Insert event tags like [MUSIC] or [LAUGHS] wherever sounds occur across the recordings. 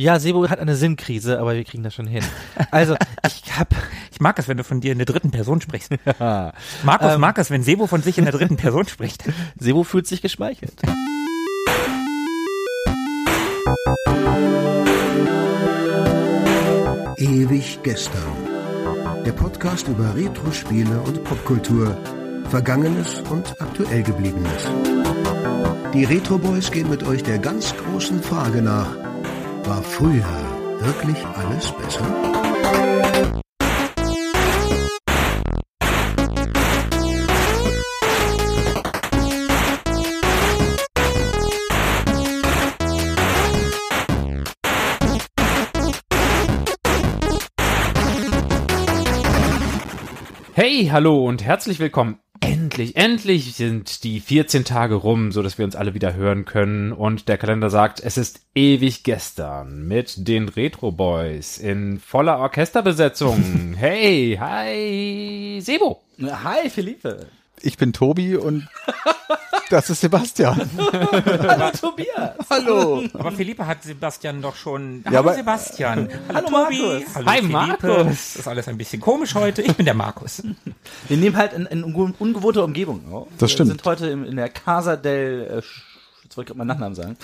Ja, Sebo hat eine Sinnkrise, aber wir kriegen das schon hin. Also, ich hab. [LAUGHS] Ich mag es, wenn du von dir in der dritten Person sprichst. [LAUGHS] Markus Ähm. mag es, wenn Sebo von sich in der dritten Person spricht. [LAUGHS] Sebo fühlt sich geschmeichelt. Ewig gestern. Der Podcast über Retro-Spiele und Popkultur. Vergangenes und aktuell gebliebenes. Die Retro Boys gehen mit euch der ganz großen Frage nach. War früher wirklich alles besser? Hey, hallo und herzlich willkommen. Endlich, endlich sind die 14 Tage rum, so dass wir uns alle wieder hören können. Und der Kalender sagt, es ist ewig gestern mit den Retro Boys in voller Orchesterbesetzung. [LAUGHS] hey, hi, Sebo. Hi, Philippe. Ich bin Tobi und [LAUGHS] das ist Sebastian. [LAUGHS] Hallo, Tobias. Hallo. Aber Philippe hat Sebastian doch schon. Ja, Hallo Sebastian. Hallo, Tobi. Markus. Hallo Hi, Philippe. Markus. Das ist alles ein bisschen komisch heute. Ich bin der Markus. Wir nehmen halt in, in unge- ungewohnter Umgebung auf. Das stimmt. Wir sind heute in, in der Casa del. Äh, jetzt wollte ich gerade meinen Nachnamen sagen.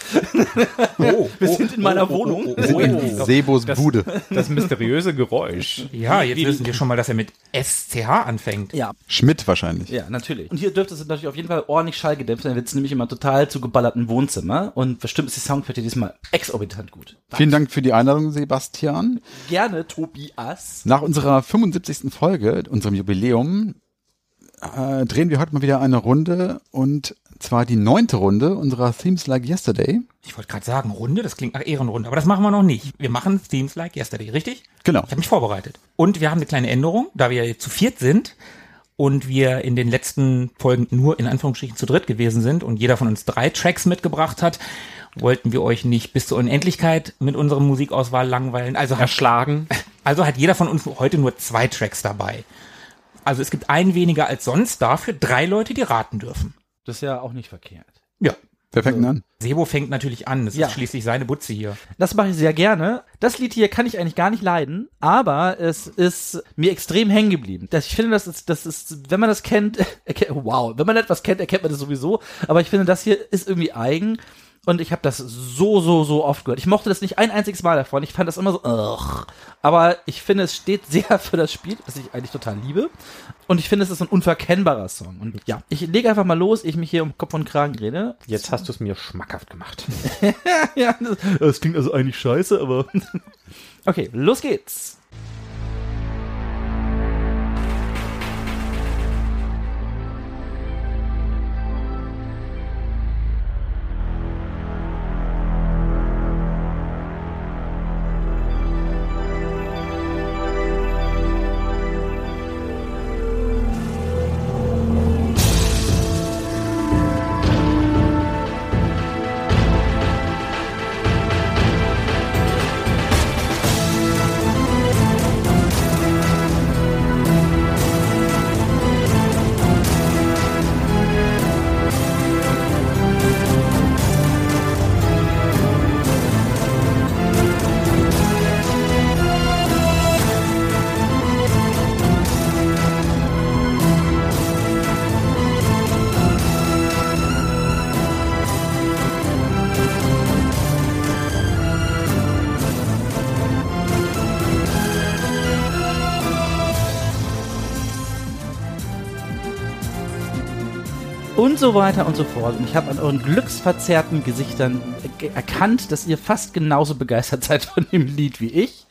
Oh, Wir sind in meiner Wohnung. Wir sind in Sebos Bude. Das mysteriöse Geräusch. Ja, jetzt wissen wir schon mal, dass er mit SCH anfängt. Ja, Schmidt wahrscheinlich. ja, natürlich. Und hier dürfte es natürlich auf jeden Fall ordentlich schallgedämpft sein. Dann wird es nämlich immer total zu geballerten Wohnzimmer. Und bestimmt ist die Soundqualität diesmal exorbitant gut. Vielen Dank für die Einladung, Sebastian. Gerne, Tobias. Nach unserer 75. Folge, unserem Jubiläum, äh, drehen wir heute mal wieder eine Runde und zwar die neunte Runde unserer Themes Like Yesterday. Ich wollte gerade sagen, Runde, das klingt nach Ehrenrunde, aber das machen wir noch nicht. Wir machen Themes Like Yesterday, richtig? Genau. Ich habe mich vorbereitet. Und wir haben eine kleine Änderung, da wir jetzt zu viert sind und wir in den letzten Folgen nur in Anführungsstrichen zu dritt gewesen sind und jeder von uns drei Tracks mitgebracht hat, wollten wir euch nicht bis zur Unendlichkeit mit unserer Musikauswahl langweilen. Also hat, Erschlagen. [LAUGHS] also hat jeder von uns heute nur zwei Tracks dabei. Also es gibt einen weniger als sonst, dafür drei Leute, die raten dürfen. Das ist ja auch nicht verkehrt. Ja. Wer fängt denn an? Sebo fängt natürlich an. Das Ja. ist schließlich seine Butze hier. Das mache ich sehr gerne. Das Lied hier kann ich eigentlich gar nicht leiden, aber es ist mir extrem hängen geblieben. Das, ich finde, das ist, das ist, wenn man das kennt, [LAUGHS] erkennt, wow, wenn man etwas kennt, erkennt man das sowieso. Aber ich finde, das hier ist irgendwie eigen. Und ich habe das so, so, so oft gehört. Ich mochte das nicht ein einziges Mal davon. Ich fand das immer so, ugh. aber ich finde, es steht [LAUGHS] sehr für das Spiel, das ich eigentlich total liebe. Und ich finde, es ist ein unverkennbarer Song. Und ja, ich lege einfach mal los, ich mich hier um Kopf und Kragen rede. Jetzt hast du es mir schmackhaft gemacht. [LAUGHS] ja, das, das klingt also eigentlich scheiße, aber. [LAUGHS] okay, los geht's. Und so weiter und so fort. Und ich habe an euren glücksverzerrten Gesichtern ge- erkannt, dass ihr fast genauso begeistert seid von dem Lied wie ich.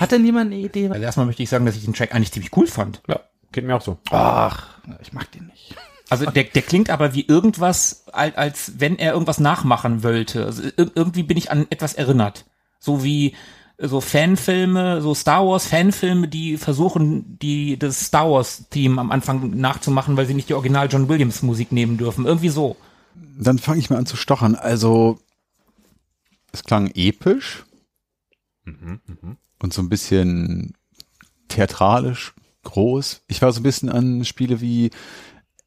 Hat denn jemand eine Idee? Also erstmal möchte ich sagen, dass ich den Track eigentlich ziemlich cool fand. Ja, geht mir auch so. Ach, ich mag den nicht. Also der, der klingt aber wie irgendwas, als, als wenn er irgendwas nachmachen wollte. Also ir irgendwie bin ich an etwas erinnert. So wie so Fanfilme, so Star Wars Fanfilme, die versuchen, die das Star Wars Theme am Anfang nachzumachen, weil sie nicht die Original John Williams Musik nehmen dürfen. Irgendwie so. Dann fange ich mal an zu stochern. Also, es klang episch und so ein bisschen theatralisch, groß. Ich war so ein bisschen an Spiele wie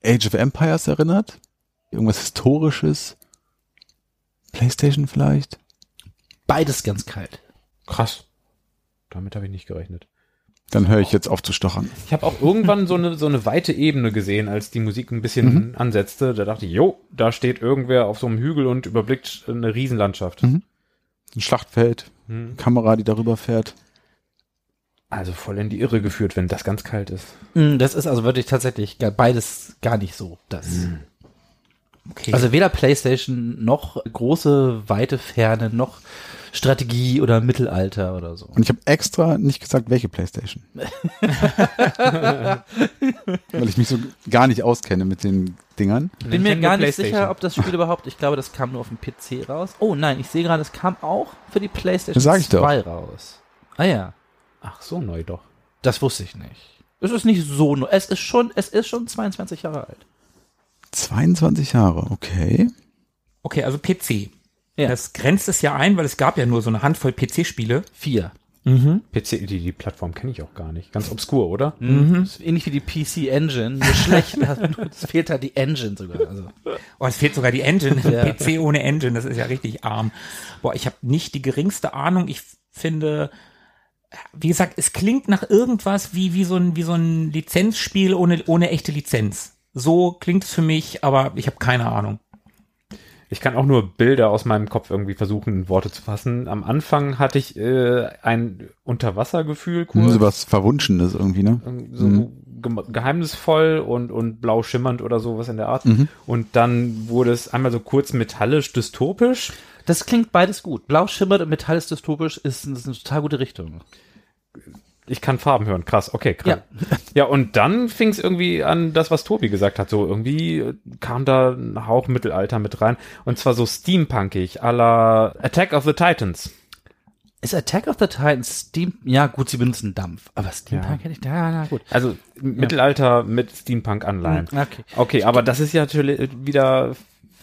Age of Empires erinnert. Irgendwas Historisches. Playstation vielleicht. Beides ganz kalt. Krass. Damit habe ich nicht gerechnet. Dann höre ich jetzt auf zu stochern. Ich habe auch irgendwann so eine, so eine weite Ebene gesehen, als die Musik ein bisschen Mhm. ansetzte. Da dachte ich, jo, da steht irgendwer auf so einem Hügel und überblickt eine Riesenlandschaft. Mhm. Ein Schlachtfeld, Mhm. Kamera, die darüber fährt. Also voll in die Irre geführt, wenn das ganz kalt ist. Mm, Das ist also wirklich tatsächlich gar- beides gar nicht so. Das. Okay. Also weder PlayStation noch große, weite Ferne noch Strategie oder Mittelalter oder so. Und ich habe extra nicht gesagt, welche Playstation. [LAUGHS] Weil ich mich so gar nicht auskenne mit den Dingern. Bin mir gar nicht sicher, ob das Spiel überhaupt, ich glaube, das kam nur auf dem PC raus. Oh nein, ich sehe gerade, es kam auch für die PlayStation Das sag ich doch. 2 raus. Ah ja, Ach, so neu doch. das wusste ich nicht. Es ist nicht so neu. Es ist schon, es ist schon 22 Jahre alt. 22 Jahre, okay. okay, also PC. Ja. Das grenzt es ja ein, weil es gab ja nur so eine Handvoll PC-Spiele. Vier. PC, die, die Plattform kenne ich auch gar nicht. Ganz obskur, oder? Mhm. Das ist ähnlich wie die PC Engine, nur schlecht. [LAUGHS] Es fehlt halt die Engine sogar. Also. Oh, es fehlt sogar die Engine. Ja. [LAUGHS] PC ohne Engine, das ist ja richtig arm. Boah, ich habe nicht die geringste Ahnung. Ich finde, wie gesagt, es klingt nach irgendwas wie, wie so ein, wie so ein Lizenzspiel ohne, ohne echte Lizenz. So klingt es für mich, aber ich habe keine Ahnung. Ich kann auch nur Bilder aus meinem Kopf irgendwie versuchen, in Worte zu fassen. Am Anfang hatte ich äh, ein Unterwassergefühl, Hm, kurz. so was Verwunschenes irgendwie, ne? so ge geheimnisvoll und, und blau schimmernd oder sowas in der Art. Mhm. Und dann wurde es einmal so kurz metallisch dystopisch. Das klingt beides gut. Blau schimmert und Metall ist dystopisch ist, ist eine total gute Richtung. Ich kann Farben hören, krass, okay, krass. Ja, ja und dann fing es irgendwie an, das, was Tobi gesagt hat, so irgendwie äh, kam da ein Hauch Mittelalter mit rein. Und zwar so steampunkig, à la Attack of the Titans. Ist Attack of the Titans Steam? Ja, gut, sie benutzen Dampf. Aber Steampunk hätte ich da, ja, na gut. Also Mittelalter mit Steampunk-Anleihen. Hm, Okay. Okay, aber das ist ja natürlich wieder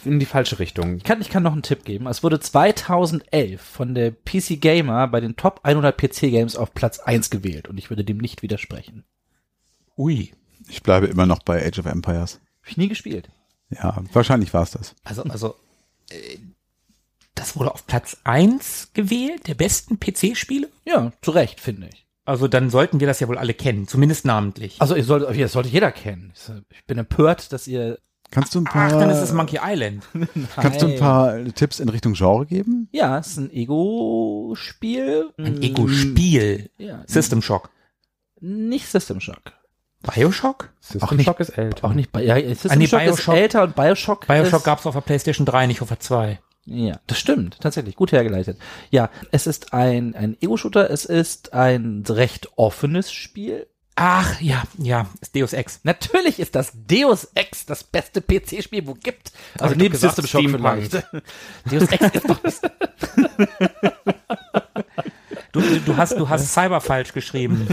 in die falsche Richtung. Ich kann, ich kann noch einen Tipp geben. Es wurde 2011 von der PC Gamer bei den Top 100 PC Games auf Platz 1 gewählt und ich würde dem nicht widersprechen. Ui. Ich bleibe immer noch bei Age of Empires. Hab ich nie gespielt. Ja, wahrscheinlich war es das. Also, also, äh, das wurde auf Platz eins gewählt, der besten PC-Spiele. Ja, zu Recht, finde ich. Also dann sollten wir das ja wohl alle kennen, zumindest namentlich. Also, ihr solltet, das sollte jeder kennen. Ich bin empört, dass ihr. Kannst du ein Ach, paar, dann ist es Monkey Island. [LAUGHS] kannst du ein paar Tipps in Richtung Genre geben? Ja, es ist ein Ego-Spiel. Ein Ego-Spiel. Ja, System Shock. nicht System Shock. Bioshock? System Auch nicht- Shock ist älter. Auch nicht bei, ja, System Ah, nee, Shock ist Bioshock- älter und Bioshock. Bioshock ist, gab es auf der PlayStation 3, nicht auf der 2. Ja, das stimmt, tatsächlich, gut hergeleitet. Ja, es ist ein, ein Ego-Shooter, es ist ein recht offenes Spiel. Ach, ja, ja, ist Deus Ex. Natürlich ist das Deus Ex das beste PC-Spiel, wo gibt. Also ich neben System Shock vielleicht. Deus Ex ist doch das [LAUGHS] Du, du, du hast, du hast Cyber falsch geschrieben.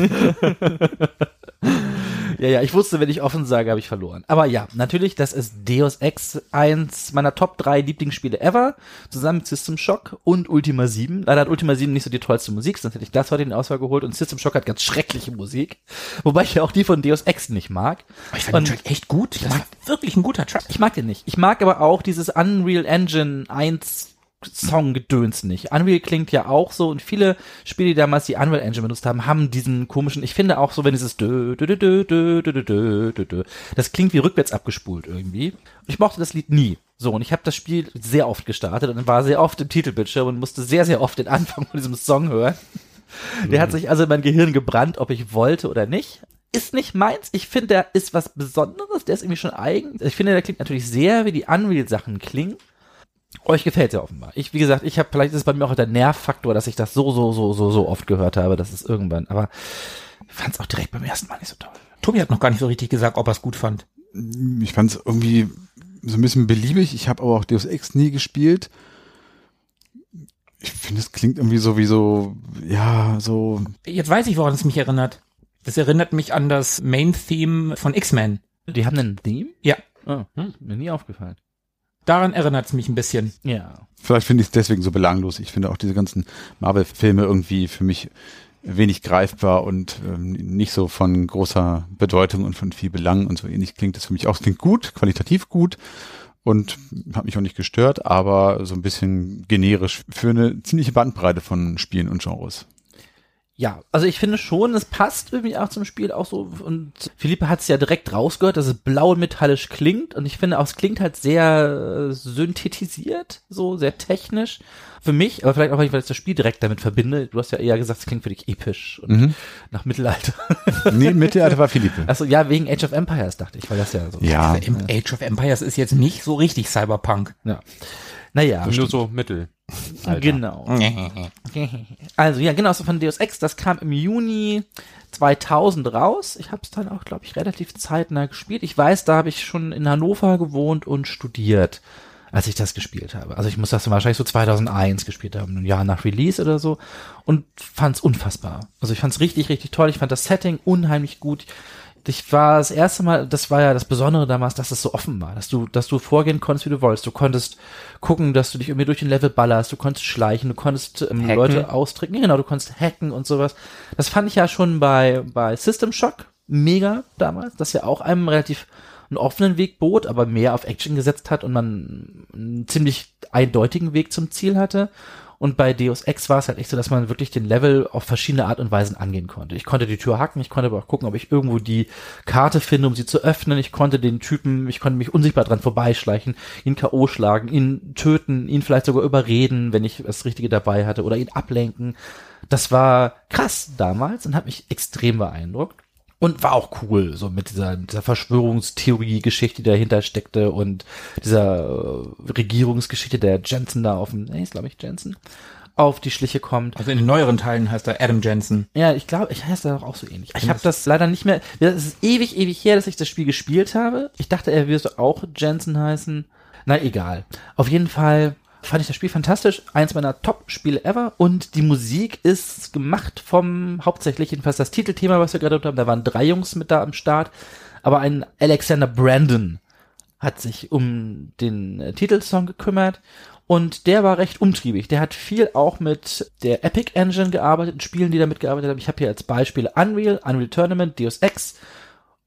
[LAUGHS] Ja, ja, ich wusste, wenn ich offen sage, habe ich verloren. Aber ja, natürlich, das ist Deus Ex, eins meiner Top 3 Lieblingsspiele ever, zusammen mit System Shock und Ultima 7. Leider hat Ultima 7 nicht so die tollste Musik, sonst hätte ich das heute in die Auswahl geholt und System Shock hat ganz schreckliche Musik, wobei ich ja auch die von Deus Ex nicht mag. Ich fand Und- den Track echt gut. Das war wirklich ein guter Track. Ich mag den nicht. Ich mag aber auch dieses Unreal Engine 1 Song-Gedöns nicht. Unreal klingt ja auch so und viele Spiele, die damals die Unreal Engine benutzt haben, haben diesen komischen, ich finde auch so, wenn dieses dö, dö, dö, dö, dö, dö, dö, dö, das klingt wie rückwärts abgespult irgendwie. Ich mochte das Lied nie. So, und ich habe das Spiel sehr oft gestartet und war sehr oft im Titelbildschirm und musste sehr, sehr oft den Anfang von diesem Song hören. Der hat sich also in mein Gehirn gebrannt, ob ich wollte oder nicht. Ist nicht meins. Ich finde, der ist was Besonderes. Der ist irgendwie schon eigen. Ich finde, der klingt natürlich sehr, wie die Unreal-Sachen klingen. Euch gefällt der offenbar. Ich, wie gesagt, ich habe, vielleicht ist es bei mir auch der Nervfaktor, dass ich das so, so, so, so, so oft gehört habe, dass es irgendwann, aber ich fand es auch direkt beim ersten Mal nicht so toll. Tobi hat noch gar nicht so richtig gesagt, ob er es gut fand. Ich fand es irgendwie so ein bisschen beliebig. Ich habe aber auch Deus Ex nie gespielt. Ich finde, es klingt irgendwie so wie so, ja, so, Jetzt weiß ich, woran es mich erinnert. Das erinnert mich an das Main-Theme von X-Men. Die haben einen Theme? Ja, Oh, hm, mir nie aufgefallen. Daran erinnert es mich ein bisschen. Ja. vielleicht finde ich es deswegen so belanglos. Ich finde auch diese ganzen Marvel-Filme irgendwie für mich wenig greifbar und ähm, nicht so von großer Bedeutung und von viel Belang und so ähnlich klingt das für mich auch. Es klingt gut, qualitativ gut und hat mich auch nicht gestört, aber so ein bisschen generisch für eine ziemliche Bandbreite von Spielen und Genres. Ja, also ich finde schon, es passt irgendwie auch zum Spiel auch so und Philippe hat es ja direkt rausgehört, dass es blau und metallisch klingt und ich finde auch, es klingt halt sehr äh, synthetisiert, so sehr technisch für mich, aber vielleicht auch, weil ich das Spiel direkt damit verbinde. Du hast ja eher gesagt, es klingt für dich episch und Mhm. nach Mittelalter. [LAUGHS] Nee, Mittelalter war Philippe. Achso, ja, wegen Age of Empires dachte ich, weil das ja so. Ja, Im Age of Empires ist jetzt nicht so richtig Cyberpunk. ja. Naja, Nur so mittel. Alter. genau. [LAUGHS] Also ja, genau, so von Deus Ex, das kam im Juni 2000 raus. Ich habe es dann auch, glaube ich, relativ zeitnah gespielt. Ich weiß, da habe ich schon in Hannover gewohnt und studiert, als ich das gespielt habe. Also ich muss das wahrscheinlich so 2001 gespielt haben, ein Jahr nach Release oder so und fand es unfassbar. Also ich fand es richtig, richtig toll. Ich fand das Setting unheimlich gut. Ich war das erste Mal, das war ja das Besondere damals, dass es so offen war, dass du, dass du vorgehen konntest, wie du wolltest. Du konntest gucken, dass du dich irgendwie durch den Level ballerst, du konntest schleichen, du konntest ähm. Leute austricken, genau, du konntest hacken und sowas. Das fand ich ja schon bei, bei System Shock mega damals, das ja auch einem relativ einen offenen Weg bot, aber mehr auf Action gesetzt hat und man einen ziemlich eindeutigen Weg zum Ziel hatte. Und bei Deus Ex war es halt echt so, dass man wirklich den Level auf verschiedene Art und Weisen angehen konnte. Ich konnte die Tür hacken, ich konnte aber auch gucken, ob ich irgendwo die Karte finde, um sie zu öffnen. Ich konnte den Typen, ich konnte mich unsichtbar dran vorbeischleichen, ihn K.O. schlagen, ihn töten, ihn vielleicht sogar überreden, wenn ich das Richtige dabei hatte, oder ihn ablenken. Das war krass damals und hat mich extrem beeindruckt. Und war auch cool, so mit dieser, dieser Verschwörungstheorie-Geschichte, die dahinter steckte und dieser äh, Regierungsgeschichte, der Jensen da auf dem, nee, ist glaube ich Jensen, auf die Schliche kommt. Also in den neueren Teilen heißt er Adam Jensen. Ja, ich glaube, ich heiße da doch auch so ähnlich. Ich habe das leider nicht mehr. Es ist ewig, ewig her, dass ich das Spiel gespielt habe. Ich dachte, er würde auch Jensen heißen. Na egal. Auf jeden Fall fand ich das Spiel fantastisch. Eins meiner Top-Spiele ever. Und die Musik ist gemacht vom, hauptsächlich jedenfalls das Titelthema, was wir gerade haben. Da waren drei Jungs mit da am Start. Aber ein Alexander Brandon hat sich um den äh, Titelsong gekümmert und der war recht umtriebig. Der hat viel auch mit der Epic Engine gearbeitet, in Spielen, die damit gearbeitet haben. Ich habe hier als Beispiele Unreal, Unreal Tournament, Deus Ex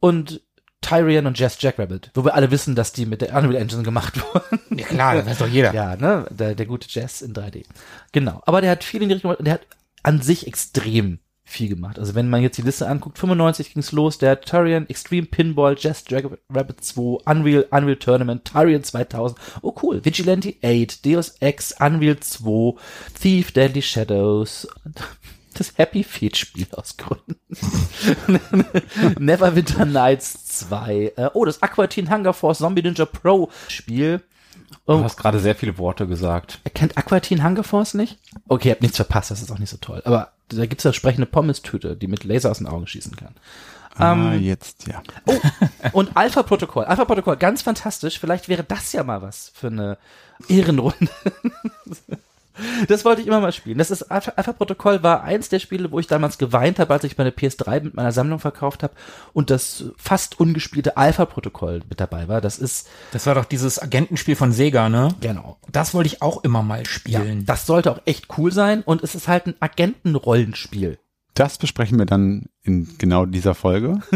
und Tyrion und Jazz Jackrabbit, wo wir alle wissen, dass die mit der Unreal Engine gemacht [LAUGHS] wurden. Ja klar, das weiß doch jeder. Ja, ne, der, der gute Jazz in 3D. Genau. Aber der hat viel in die Richtung gemacht und der hat an sich extrem viel gemacht. Also wenn man jetzt die Liste anguckt, 95 ging's los, der Tyrion, Extreme Pinball, Jazz Dragon Rabbit 2, Unreal, Unreal Tournament, Tyrion 2000, oh cool, Vigilante 8, Deus Ex, Unreal 2, Thief, Deadly Shadows, das Happy Feet Spiel aus Gründen. [LAUGHS] Neverwinter Nights 2, äh, oh, das Aqua Teen Hunger Force Zombie Ninja Pro Spiel, Du hast gerade sehr viele Worte gesagt. er kennt Aqua Teen Hunger Force nicht? Okay, ihr habt nichts verpasst, das ist auch nicht so toll. Aber da gibt's ja sprechende Pommes-Tüte, die mit Laser aus den Augen schießen kann. ah, jetzt, ja. Oh, und Alpha Protokoll. Alpha Protokoll, ganz fantastisch. Vielleicht wäre das ja mal was für eine Ehrenrunde. Das wollte ich immer mal spielen. Das ist Alpha, Alpha Protokoll war eins der Spiele, wo ich damals geweint habe, als ich meine PS3 mit meiner Sammlung verkauft habe und das fast ungespielte Alpha Protokoll mit dabei war. Das ist Das war doch dieses Agentenspiel von Sega, ne? genau. Das wollte ich auch immer mal Ja, spielen. das sollte auch echt cool sein und es ist halt ein Agentenrollenspiel. Das besprechen wir dann in genau dieser Folge. [LAUGHS]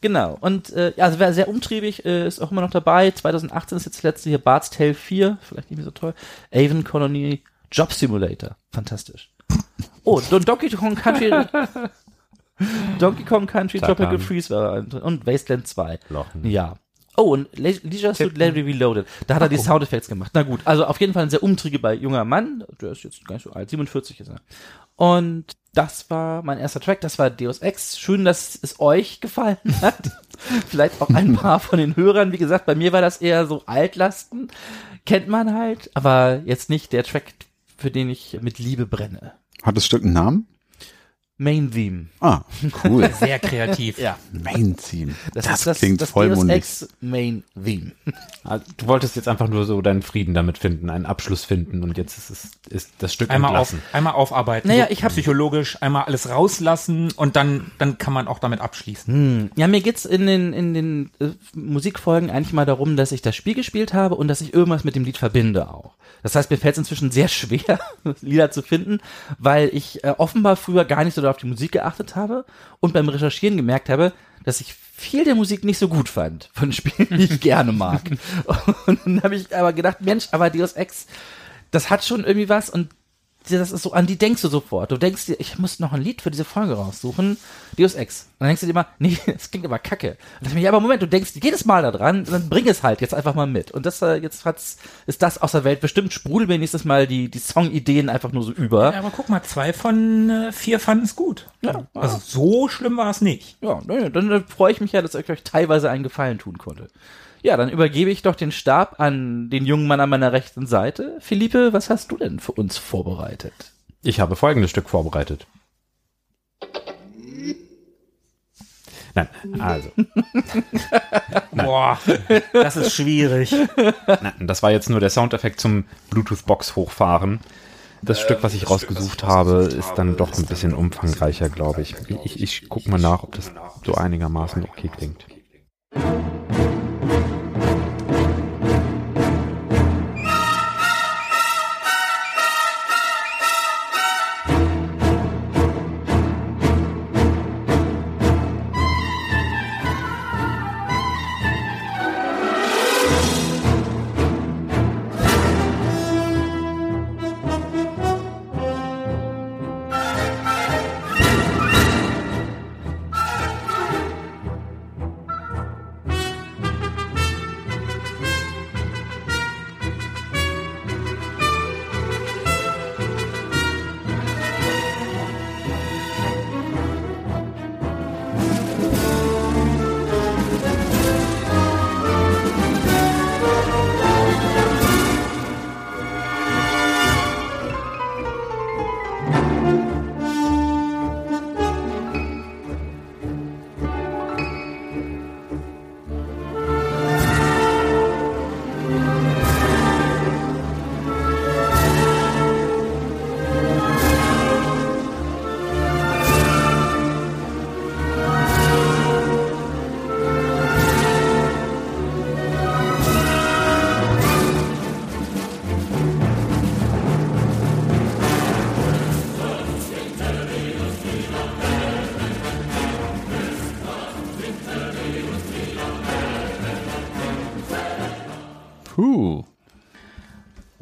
Genau. Und äh, ja, also wer sehr umtriebig äh, ist auch immer noch dabei. 2018 ist jetzt das letzte hier Bart's Tale 4, vielleicht nicht mehr so toll. Avon Colony Job Simulator. Fantastisch. [LAUGHS] Oh, Don Donkey Kong Country [LAUGHS] Donkey Kong Country Tropical. Freeze war und Wasteland 2. Lochen. Ja. Oh, und Le Leisure Suit Larry Reloaded. Da hat er die Soundeffekte gemacht. Na gut, also auf jeden Fall ein sehr umtriebiger junger Mann. Der ist jetzt gar nicht so alt, 47 ist er. Und das war mein erster Track, das war Deus Ex. Schön, dass es euch gefallen [LAUGHS] hat. Vielleicht auch ein paar von den Hörern. Wie gesagt, bei mir war das eher so Altlasten. Kennt man halt, aber jetzt nicht der Track, für den ich mit Liebe brenne. Hat das Stück einen Namen? Main Theme. Ah, cool. [LAUGHS] Sehr kreativ. Ja. Main Theme. Das, ist das, klingt das vollmundig. Deus Ex Main Theme. [LAUGHS] Ah, Du wolltest jetzt einfach nur so deinen Frieden damit finden, einen Abschluss finden und jetzt ist es ist das Stück Einmal, auf, entlassen. einmal aufarbeiten. Naja, ich hab- psychologisch einmal alles rauslassen und dann, dann kann man auch damit abschließen. Hm. Ja, mir geht's in den, in den äh, Musikfolgen eigentlich mal darum, dass ich das Spiel gespielt habe und dass ich irgendwas mit dem Lied verbinde auch. Das heißt, mir fällt es inzwischen sehr [LAUGHS] schwer, Lieder zu finden, weil ich äh, offenbar früher gar nicht so auf die Musik geachtet habe und beim Recherchieren gemerkt habe, dass ich viel der Musik nicht so gut fand von [LAUGHS] Spielen, die ich gerne mag. Und dann habe ich aber gedacht, Mensch, aber Deus Ex, das hat schon irgendwie was und das ist so, an die denkst du sofort. Du denkst dir, ich muss noch ein Lied für diese Folge raussuchen. Deus Ex. Und dann denkst du dir immer, [LAUGHS] nee, das klingt aber kacke. Und dann mir, ja, aber Moment, du denkst jedes Mal da dran, dann bring es halt jetzt einfach mal mit. Und das, äh, jetzt hat's, ist das aus der Welt. Bestimmt sprudeln mir nächstes Mal die, die Songideen einfach nur so über. Ja, aber guck mal, zwei von äh, vier fanden es gut. Ja, Also so schlimm war es nicht. Ja, naja, dann, dann freue ich mich ja, dass ich euch teilweise einen Gefallen tun konnte. Ja, dann übergebe ich doch den Stab an den jungen Mann an meiner rechten Seite. Philippe, was hast du denn für uns vorbereitet? Ich habe folgendes Stück vorbereitet. Nein, also, [LAUGHS] Boah, das ist schwierig. nein, das war jetzt nur der Soundeffekt zum Bluetooth-Box hochfahren. Das Stück, was ich rausgesucht habe, ist dann doch ein bisschen umfangreicher, glaube ich. Ich, ich guck mal nach, ob das so einigermaßen okay klingt.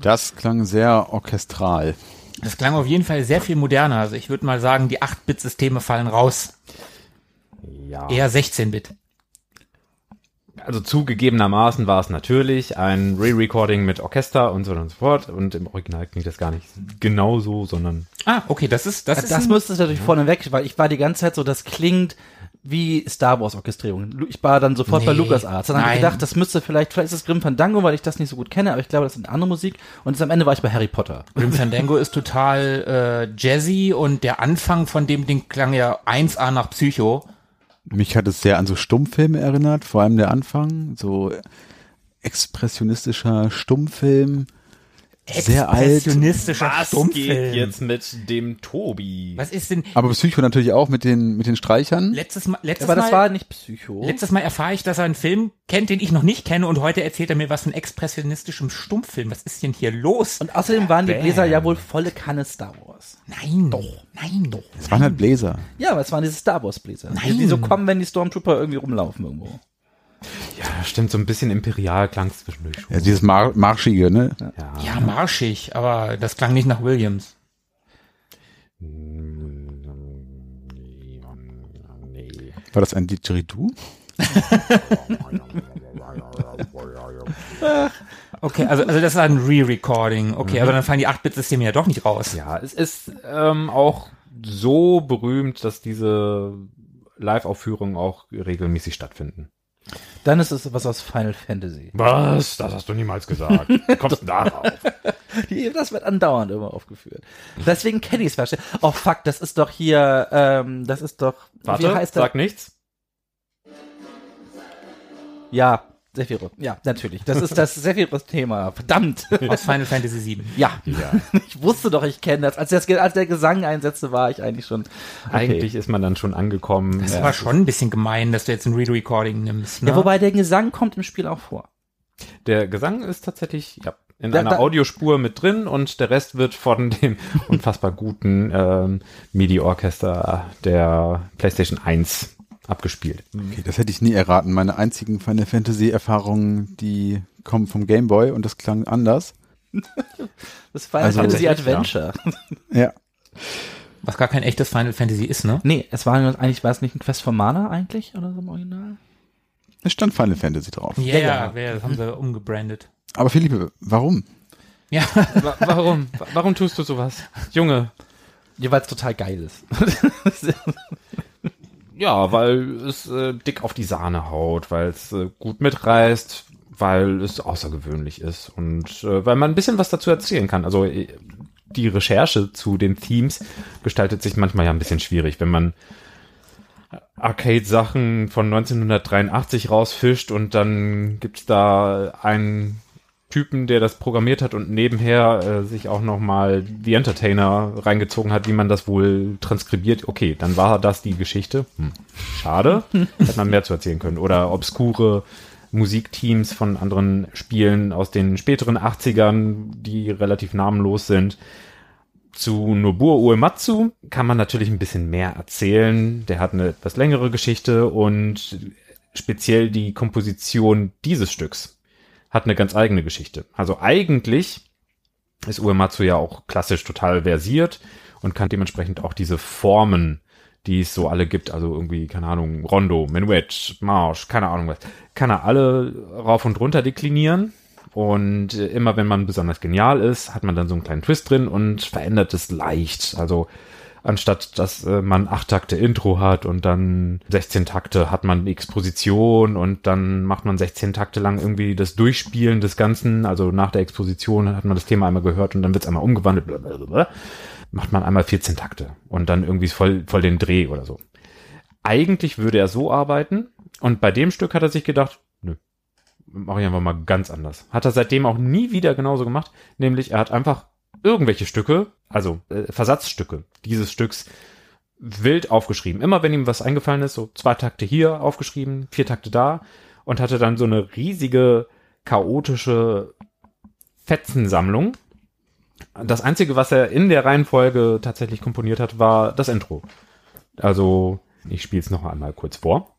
Das klang sehr orchestral. Das klang auf jeden Fall sehr viel moderner. Also ich würde mal sagen, die 8-Bit-Systeme fallen raus. Ja. Eher 16-Bit. Also zugegebenermaßen war es natürlich ein Re-Recording mit Orchester und so weiter und so fort. Und im Original klingt das gar nicht genauso, sondern Ah, okay, das ist, das ist Das ein- müsstest du natürlich vorneweg, weil ich war die ganze Zeit so, das klingt wie Star Wars Orchestrierung. Ich war dann sofort bei Nee, LucasArts. Dann habe ich gedacht, das müsste vielleicht, vielleicht ist es Grim Fandango, weil ich das nicht so gut kenne, aber ich glaube, das ist eine andere Musik. Und jetzt am Ende war ich bei Harry Potter. Grim Fandango ist total äh, jazzy und der Anfang von dem Ding klang ja 1A nach Psycho. Mich hat es sehr an so Stummfilme erinnert, vor allem der Anfang, so expressionistischer Stummfilm, sehr alt. Expressionistischer Stummfilm. mit dem Tobi? Was ist denn Aber Psycho natürlich auch mit den, mit den Streichern. letztes Mal letztes Aber das Mal war nicht Psycho. letztes Mal erfahre ich, dass er einen Film kennt, den ich noch nicht kenne und heute erzählt er mir was von expressionistischem Stummfilm. Was ist denn hier los? Und außerdem waren die Bam. Bläser ja wohl volle Kanne Star Wars. Nein, doch, nein, doch. Es waren halt Bläser. Ja, aber es waren diese Star Wars Bläser. Nein. Die, die so kommen, wenn die Stormtrooper irgendwie rumlaufen irgendwo. Ja, stimmt, so ein bisschen imperial klang es zwischendurch schon. Ja, dieses Mar Marschige, ne? Ja. Ja, marschig, aber das klang nicht nach Williams. War das ein Didgeridoo? [LAUGHS] Okay, also, also das ist ein Re-Recording. Okay, aber dann fallen die 8-Bit-Systeme ja doch nicht raus. Ja, es ist ähm, auch so berühmt, dass diese Live-Aufführungen auch regelmäßig stattfinden. Dann ist es was aus Final Fantasy. Was? Das hast du niemals gesagt. [LAUGHS] Wie kommst du darauf? Die, das wird andauernd immer aufgeführt. Deswegen kenne ich es wahrscheinlich. Oh fuck, das ist doch hier, ähm, das ist doch, Warte, wie heißt der? sag nichts. Ja, Sephiroth. Ja, natürlich. Das ist das Sephiroth-Thema. Verdammt. [LAUGHS] Aus Final Fantasy 7. ja. [LAUGHS] Ich wusste doch, ich kenne das. Als, das. als der Gesang einsetzte, war ich eigentlich schon. Okay. Eigentlich ist man dann schon angekommen. Das Ja. war schon ein bisschen gemein, dass du jetzt ein Re-Recording nimmst. Ne? Ja, wobei der Gesang kommt im Spiel auch vor. Der Gesang ist tatsächlich ja, in Da- einer da- Audiospur mit drin und der Rest wird von dem [LAUGHS] unfassbar guten ähm, MIDI-Orchester der PlayStation 1 abgespielt. Okay, das hätte ich nie erraten. Meine einzigen Final Fantasy Erfahrungen, die kommen vom Game Boy und das klang anders. [LAUGHS] Das Final Also- Fantasy Adventure. Ja. Was gar kein echtes Final Fantasy ist, ne? Nee, es war eigentlich, war es nicht ein Quest von Mana eigentlich oder so im Original? Es stand Final Fantasy drauf. Ja, ja. ja, das haben sie umgebrandet. Aber Philippe, warum? Ja, [LAUGHS] Wa- Warum? Wa- [LAUGHS] Warum tust du sowas? Junge. Ja, weil es total geil ist. Ja, weil es äh, dick auf die Sahne haut, weil es äh, gut mitreißt, weil es außergewöhnlich ist und äh, weil man ein bisschen was dazu erzählen kann. Also äh, die Recherche zu den Themes gestaltet sich manchmal ja ein bisschen schwierig, wenn man Arcade-Sachen von 1983 rausfischt und dann gibt's da einen Typen, der das programmiert hat und nebenher äh, sich auch noch mal The Entertainer reingezogen hat, wie man das wohl transkribiert. Okay, dann war das die Geschichte. Hm. Schade, [LAUGHS] hätte man mehr zu erzählen können. Oder obskure Musikteams von anderen Spielen aus den späteren 80ern, die relativ namenlos sind. Zu Nobuo Uematsu kann man natürlich ein bisschen mehr erzählen. Der hat eine etwas längere Geschichte und speziell die Komposition dieses Stücks hat eine ganz eigene Geschichte. Also eigentlich ist Uematsu ja auch klassisch total versiert und kann dementsprechend auch diese Formen, die es so alle gibt, also irgendwie, keine Ahnung, Rondo, Menuett, Marsch, keine Ahnung was, kann er alle rauf und runter deklinieren. Und immer wenn man besonders genial ist, hat man dann so einen kleinen Twist drin und verändert es leicht. Also anstatt dass äh, man acht Takte Intro hat und dann 16 Takte hat man Exposition und dann macht man 16 Takte lang irgendwie das Durchspielen des Ganzen. Also nach der Exposition hat man das Thema einmal gehört und dann wird es einmal umgewandelt. Blablabla. Macht man einmal 14 Takte und dann irgendwie voll, voll den Dreh oder so. Eigentlich würde er so arbeiten und bei dem Stück hat er sich gedacht, nö, mache ich einfach mal ganz anders. Hat er seitdem auch nie wieder genauso gemacht, nämlich er hat einfach irgendwelche Stücke, also äh, Versatzstücke dieses Stücks wild aufgeschrieben. Immer wenn ihm was eingefallen ist, so zwei Takte hier aufgeschrieben, vier Takte da und hatte dann so eine riesige chaotische Fetzensammlung. Das einzige, was er in der Reihenfolge tatsächlich komponiert hat, war das Intro. Also, ich spiele es noch einmal kurz vor.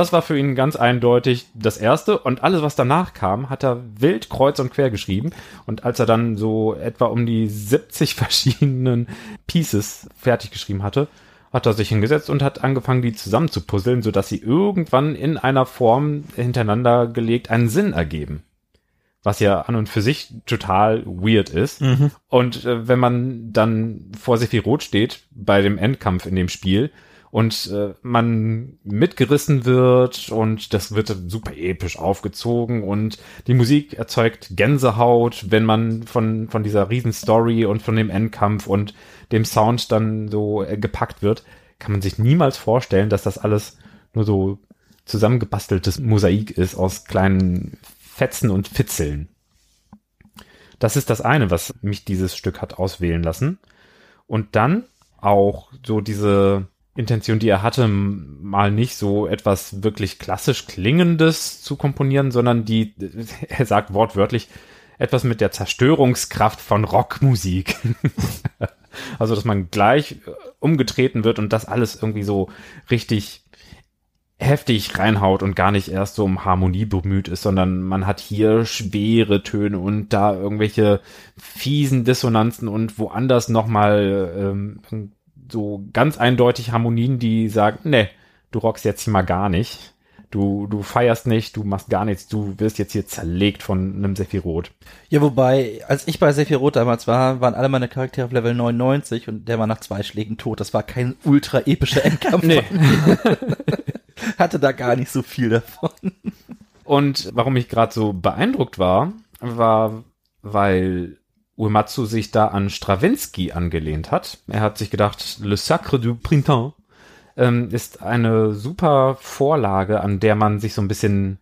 Das war für ihn ganz eindeutig das erste und alles, was danach kam, hat er wild kreuz und quer geschrieben. Und als er dann so etwa um die 70 [LAUGHS] verschiedenen Pieces fertig geschrieben hatte, hat er sich hingesetzt und hat angefangen, die zusammenzupuzzeln, sodass sie irgendwann in einer Form hintereinander gelegt einen Sinn ergeben. Was ja an und für sich total weird ist. Und äh, wenn man dann vor Sephiroth steht, bei dem Endkampf in dem Spiel, und äh, man mitgerissen wird und das wird super episch aufgezogen und die Musik erzeugt Gänsehaut, wenn man von, von dieser Riesenstory und von dem Endkampf und dem Sound dann so äh, gepackt wird, kann man sich niemals vorstellen, dass das alles nur so zusammengebasteltes Mosaik ist aus kleinen Fetzen und Fitzeln. Das ist das eine, was mich dieses Stück hat auswählen lassen. Und dann auch so diese Intention, die er hatte, mal nicht so etwas wirklich klassisch klingendes zu komponieren, sondern die, [LAUGHS] er sagt wortwörtlich, etwas mit der Zerstörungskraft von Rockmusik. [LAUGHS] also, dass man gleich äh, umgetreten wird und das alles irgendwie so richtig heftig reinhaut und gar nicht erst so um Harmonie bemüht ist, sondern man hat hier schwere Töne und da irgendwelche fiesen Dissonanzen und woanders nochmal ähm, so ganz eindeutig Harmonien, die sagen, ne, du rockst jetzt hier mal gar nicht. Du, du feierst nicht, du machst gar nichts, du wirst jetzt hier zerlegt von einem Sephiroth. Ja, wobei, als ich bei Sephiroth damals war, waren alle meine Charaktere auf Level 99 und der war nach zwei Schlägen tot. Das war kein ultra epischer Endkampf. [LAUGHS] Nee. [LAUGHS] Hatte da gar nicht so viel davon. Und warum ich gerade so beeindruckt war, war, weil Uematsu sich da an Stravinsky angelehnt hat. Er hat sich gedacht, Le Sacre du Printemps ähm, ist eine super Vorlage, an der man sich so ein bisschen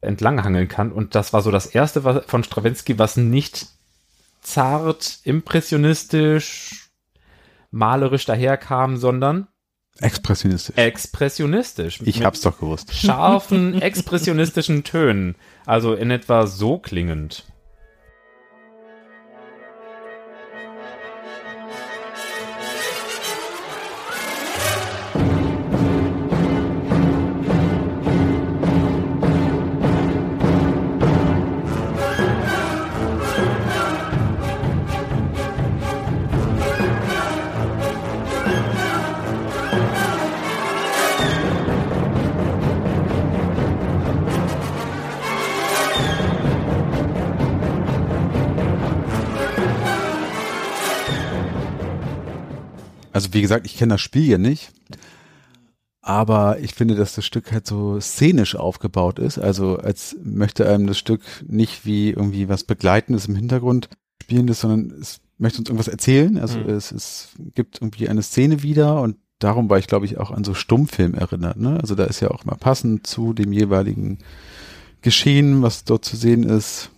entlanghangeln kann. Und das war so das erste was, von Stravinsky, was nicht zart, impressionistisch, malerisch daherkam, sondern Expressionistisch. Expressionistisch. Ich hab's doch gewusst. Scharfen, [LAUGHS] expressionistischen Tönen. Also in etwa so klingend. Also wie gesagt, ich kenne das Spiel ja nicht. Aber ich finde, dass das Stück halt so szenisch aufgebaut ist. Also als möchte einem das Stück nicht wie irgendwie was Begleitendes im Hintergrund spielendes, sondern es möchte uns irgendwas erzählen. Also Mhm. es, es gibt irgendwie eine Szene wieder und darum war ich, glaube ich, auch an so Stummfilm erinnert. Ne? Also da ist ja auch mal passend zu dem jeweiligen Geschehen, was dort zu sehen ist,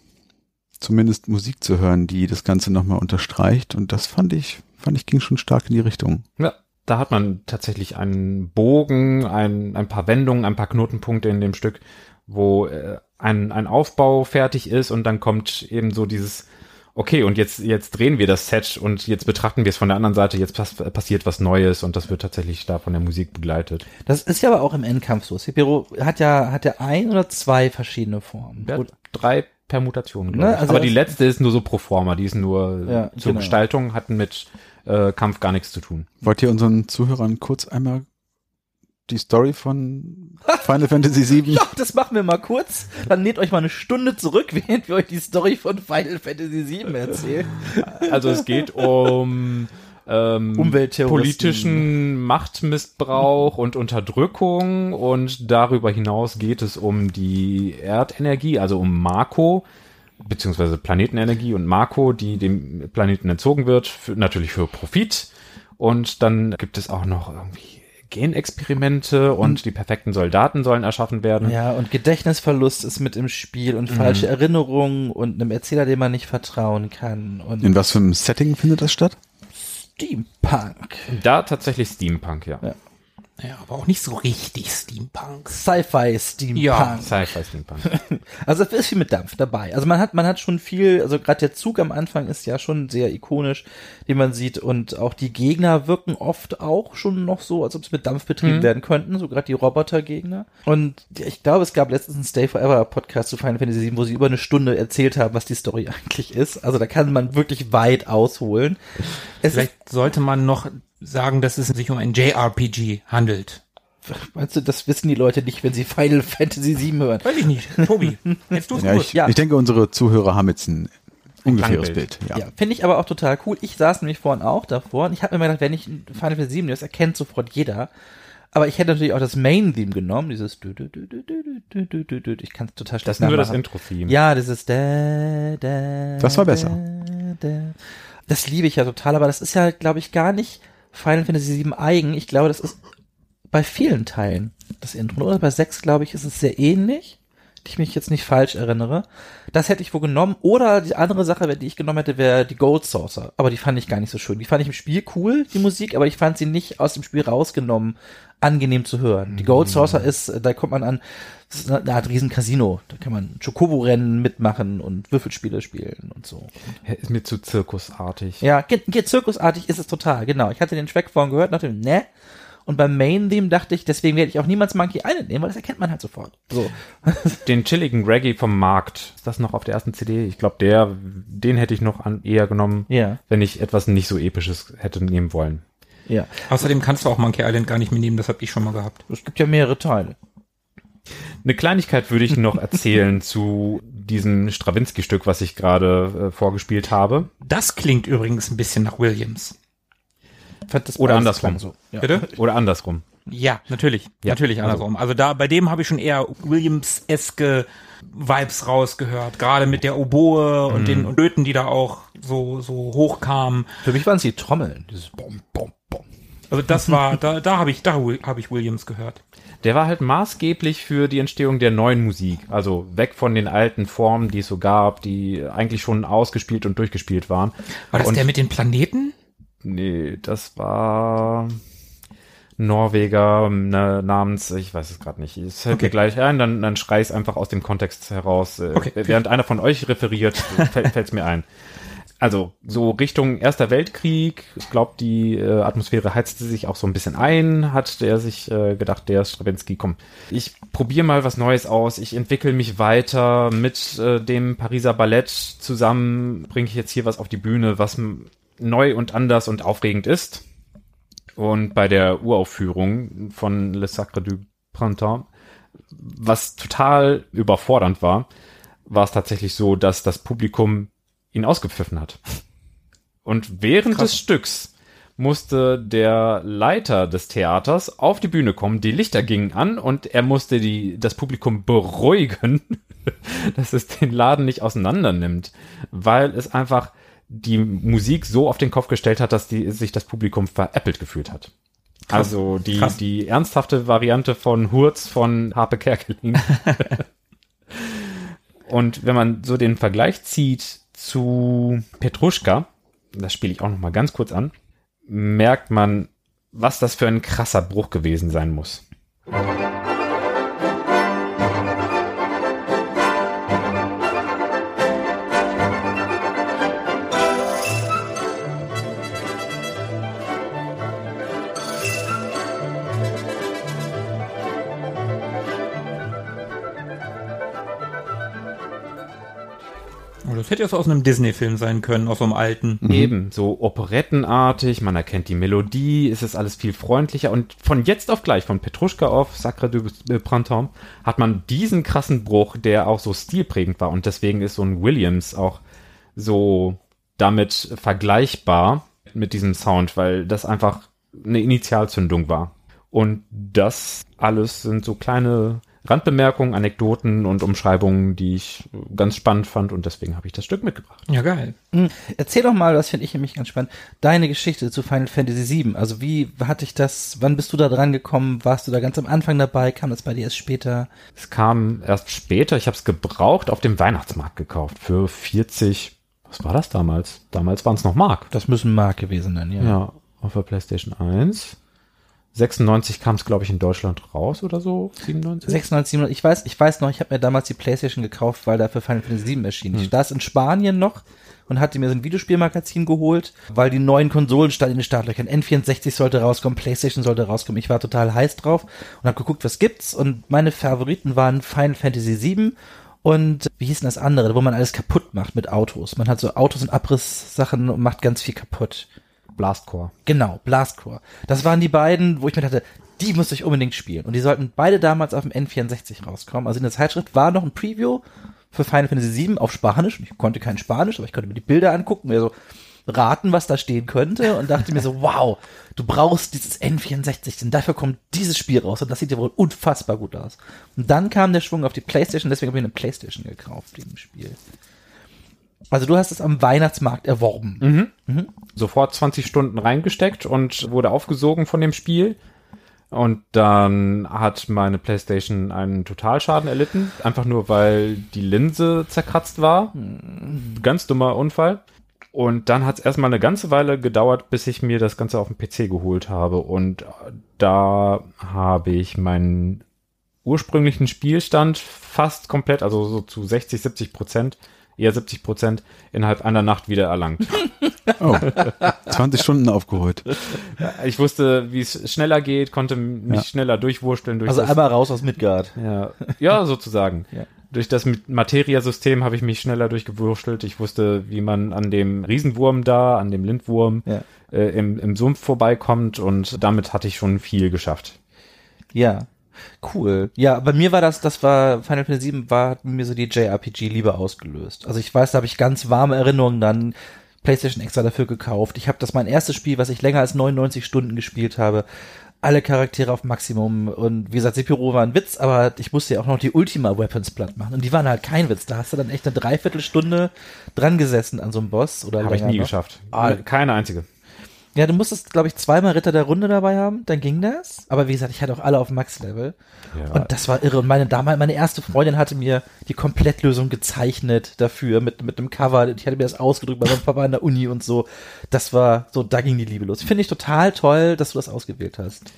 zumindest Musik zu hören, die das Ganze nochmal unterstreicht. Und das fand ich, fand ich, ging schon stark in die Richtung. Ja, da hat man tatsächlich einen Bogen, ein, ein paar Wendungen, ein paar Knotenpunkte in dem Stück, wo äh, ein, ein Aufbau fertig ist und dann kommt eben so dieses, okay, und jetzt, jetzt drehen wir das Set und jetzt betrachten wir es von der anderen Seite, jetzt pass passiert was Neues und das wird tatsächlich da von der Musik begleitet. Das ist ja aber auch im Endkampf so. Sekiro hat ja, hat ja ein oder zwei verschiedene Formen. Ja, drei Permutationen, glaube Ne, ich. also Aber die letzte ist nur so pro forma, die ist nur Ja, zur genau. Gestaltung, hatten mit äh, Kampf gar nichts zu tun. Wollt ihr unseren Zuhörern kurz einmal die Story von Final Fantasy VII? [LAUGHS] Ja, das machen wir mal kurz. Dann nehmt euch mal eine Stunde zurück, [LAUGHS] während wir euch die Story von Final Fantasy VII erzählen. Also es geht um ähm, politischen Machtmissbrauch und Unterdrückung und darüber hinaus geht es um die Erdenergie, also um Mako beziehungsweise Planetenenergie und Mako, die dem Planeten entzogen wird, für, natürlich für Profit. Und dann gibt es auch noch irgendwie Genexperimente und die perfekten Soldaten sollen erschaffen werden. Ja, und Gedächtnisverlust ist mit im Spiel und falsche Erinnerungen und einem Erzähler, dem man nicht vertrauen kann und In was für einem Setting findet das statt? Steampunk. Da tatsächlich Steampunk, ja. Ja. Ja, aber auch nicht so richtig Steampunk. Sci-Fi Steampunk. Ja. Sci-Fi Steampunk. [LAUGHS] Also es ist viel mit Dampf dabei. Also man hat, man hat schon viel, also gerade der Zug am Anfang ist ja schon sehr ikonisch, den man sieht und auch die Gegner wirken oft auch schon noch so, als ob es mit Dampf betrieben werden könnten, so gerade die Robotergegner. Und ich glaube, es gab letztens einen Stay Forever Podcast zu Final Fantasy VII, wo sie über eine Stunde erzählt haben, was die Story [LAUGHS] eigentlich ist. Also da kann man wirklich weit ausholen. Es Vielleicht sollte man noch sagen, dass es sich um ein JRPG handelt. Meinst du, das wissen die Leute nicht, wenn sie Final Fantasy 7 hören? Weiß ich nicht. Tobi, jetzt du's ja, gut. Ich, ja. ich denke, unsere Zuhörer haben jetzt ein ungefähres Bild. Ja. ja Finde ich aber auch total cool. Ich saß nämlich vorhin auch davor und ich habe mir gedacht, wenn ich Final Fantasy 7 das erkennt sofort jeder. Aber ich hätte natürlich auch das Main-Theme genommen, dieses du, du, du, du, du, du, du, du. ich kann es total schlecht Das ist nur das Intro-Theme. Ja, das ist Das war besser. Das liebe ich ja total, aber das ist ja, glaube ich, gar nicht Final Fantasy 7 eigen. Ich glaube, das ist bei vielen Teilen das Intro. Oder bei 6, glaube ich, ist es sehr ähnlich. Ich mich jetzt nicht falsch erinnere. Das hätte ich wohl genommen. Oder die andere Sache, die ich genommen hätte, wäre die Gold Saucer. Aber die fand ich gar nicht so schön. Die fand ich im Spiel cool, die Musik, aber ich fand sie nicht aus dem Spiel rausgenommen, angenehm zu hören. Die Gold Saucer ist, äh, da kommt man an, das ist eine Art riesen Casino. Da kann man Chocobo-Rennen mitmachen und Würfelspiele spielen und so. Ist mir zu zirkusartig. Ja, zirkusartig ist es total, genau. Ich hatte den Track vorhin gehört, dachte, ne? Und beim Main-Theme dachte ich, deswegen werde ich auch niemals Monkey Island nehmen, weil das erkennt man halt sofort. So. [LAUGHS] Den chilligen Reggae vom Markt. Ist das noch auf der ersten CD? Ich glaube, der, den hätte ich noch an, eher genommen, Ja, wenn ich etwas nicht so episches hätte nehmen wollen. ja. Außerdem kannst du auch Monkey Island gar nicht mehr nehmen, das habe ich schon mal gehabt. Es gibt ja mehrere Teile. Eine Kleinigkeit würde ich noch erzählen [LAUGHS] zu diesem Stravinsky-Stück, was ich gerade äh, vorgespielt habe. Das klingt übrigens ein bisschen nach Williams. Oder andersrum. So. Ja. Bitte? Oder andersrum. Ja, natürlich. Ja, natürlich andersrum. Also, da, bei dem habe ich schon eher Williams-eske Vibes rausgehört. Gerade mit der Oboe und den Löten, die da auch so, so hochkamen. Für mich waren es die Trommeln. Dieses Bom, Bom, Bom. Also das war, da, da habe ich, da habe ich Williams gehört. Der war halt maßgeblich für die Entstehung der neuen Musik. Also weg von den alten Formen, die es so gab, die eigentlich schon ausgespielt und durchgespielt waren. War das und der mit den Planeten? Nee, das war. Norweger ne, namens, ich weiß es gerade nicht, es fällt Okay. mir gleich ein, dann, dann schrei ich es einfach aus dem Kontext heraus. Äh, Okay. Während einer von euch referiert, [LAUGHS] fällt es mir ein. Also so Richtung Erster Weltkrieg, ich glaube, die äh, Atmosphäre heizte sich auch so ein bisschen ein, hat der sich äh, gedacht, der Stravinsky, komm, ich probiere mal was Neues aus, ich entwickle mich weiter mit äh, dem Pariser Ballett zusammen, bringe ich jetzt hier was auf die Bühne, was neu und anders und aufregend ist. Und bei der Uraufführung von Le Sacre du Printemps, was total überfordernd war, war es tatsächlich so, dass das Publikum ihn ausgepfiffen hat. Und während des Stücks musste der Leiter des Theaters auf die Bühne kommen, die Lichter gingen an und er musste die, das Publikum beruhigen, [LAUGHS] dass es den Laden nicht auseinander nimmt, weil es einfach die Musik so auf den Kopf gestellt hat, dass die, sich das Publikum veräppelt gefühlt hat. Also die, Krass. die ernsthafte Variante von Hurz von Harpe Kerkeling. [LAUGHS] Und wenn man so den Vergleich zieht zu Petruschka, das spiele ich auch noch mal ganz kurz an, merkt man, was das für ein krasser Bruch gewesen sein muss. Hätte ja so aus einem Disney-Film sein können, aus so einem alten. Eben, so operettenartig, man erkennt die Melodie, es ist alles viel freundlicher und von jetzt auf gleich, von Petruschka auf Sacre du Printemps, hat man diesen krassen Bruch, der auch so stilprägend war und deswegen ist so ein Williams auch so damit vergleichbar mit diesem Sound, weil das einfach eine Initialzündung war. Und das alles sind so kleine Randbemerkungen, Anekdoten und Umschreibungen, die ich ganz spannend fand und deswegen habe ich das Stück mitgebracht. Ja, geil. Hm, Erzähl doch mal, das finde ich nämlich ganz spannend, deine Geschichte zu Final Fantasy VII. Also wie hatte ich das, wann bist du da dran gekommen? Warst du da ganz am Anfang dabei? Kam das bei dir erst später? Es kam erst später, ich habe es gebraucht auf dem Weihnachtsmarkt gekauft für 40, was war das damals? Damals waren es noch Mark. Das müssen Mark gewesen sein, ja. Ja, auf der PlayStation 1. 96 kam es, glaube ich, in Deutschland raus oder so. 97? 96, 97, ich weiß, ich weiß noch, ich habe mir damals die Playstation gekauft, weil da für Final Fantasy VII erschien. Ich saß in Spanien noch und hatte mir so ein Videospielmagazin geholt, weil die neuen Konsolen standen in den Startlöchern. N64 sollte rauskommen, Playstation sollte rauskommen. Ich war total heiß drauf und habe geguckt, was gibt's und meine Favoriten waren Final Fantasy VII und wie hieß denn das andere, wo man alles kaputt macht mit Autos. Man hat so Autos und Abrisssachen und macht ganz viel kaputt. Blastcore. Genau, Blastcore. Das waren die beiden, wo ich mir dachte, die muss ich unbedingt spielen. Und die sollten beide damals auf dem N64 rauskommen. Also in der Zeitschrift war noch ein Preview für Final Fantasy VII auf Spanisch. Ich konnte kein Spanisch, aber ich konnte mir die Bilder angucken, mir so raten, was da stehen könnte und dachte mir so, [LAUGHS] wow, du brauchst dieses N64, denn dafür kommt dieses Spiel raus und das sieht ja wohl unfassbar gut aus. Und dann kam der Schwung auf die Playstation, deswegen habe ich eine Playstation gekauft, dem Spiel. Also du hast es am Weihnachtsmarkt erworben. Sofort 20 Stunden reingesteckt und wurde aufgesogen von dem Spiel. Und dann hat meine PlayStation einen Totalschaden erlitten, einfach nur weil die Linse zerkratzt war. Ganz dummer Unfall. Und dann hat es erstmal eine ganze Weile gedauert, bis ich mir das Ganze auf dem PC geholt habe. Und da habe ich meinen ursprünglichen Spielstand fast komplett, also so zu 60, 70 Prozent, eher 70 Prozent, innerhalb einer Nacht wieder erlangt. [LAUGHS] Oh, 20 Stunden aufgeholt. Ich wusste, wie es schneller geht, konnte mich Ja. schneller durchwursteln. Durch Also das, einmal raus aus Midgard. ja, ja, sozusagen. [LAUGHS] Ja. Durch das Materia-System habe ich mich schneller durchgewurstelt. Ich wusste, wie man an dem Riesenwurm da, an dem Lindwurm Ja. äh, im, im Sumpf vorbeikommt und damit hatte ich schon viel geschafft. Ja. Cool. Ja, bei mir war das, das war, Final Fantasy VII war, hat mir so die JRPG-Liebe ausgelöst. Also ich weiß, da habe ich ganz warme Erinnerungen dann PlayStation extra dafür gekauft. Ich habe das mein erstes Spiel, was ich länger als 99 Stunden gespielt habe. Alle Charaktere auf Maximum und wie gesagt, Sephiroth war ein Witz, aber ich musste ja auch noch die Ultima Weapons platt machen und die waren halt kein Witz. Da hast du dann echt eine Dreiviertelstunde dran gesessen an so einem Boss oder Habe ich nie noch. geschafft. Ah. Keine einzige. Ja, du musstest, glaube ich, zweimal Ritter der Runde dabei haben, dann ging das. Aber wie gesagt, ich hatte auch alle auf Max-Level. Ja. Und das war irre. Und meine damals, meine erste Freundin hatte mir die Komplettlösung gezeichnet dafür, mit, mit einem Cover. Ich hatte mir das ausgedrückt bei meinem Papa in der Uni und so. Das war, so, da ging die Liebe los. Finde ich total toll, dass du das ausgewählt hast.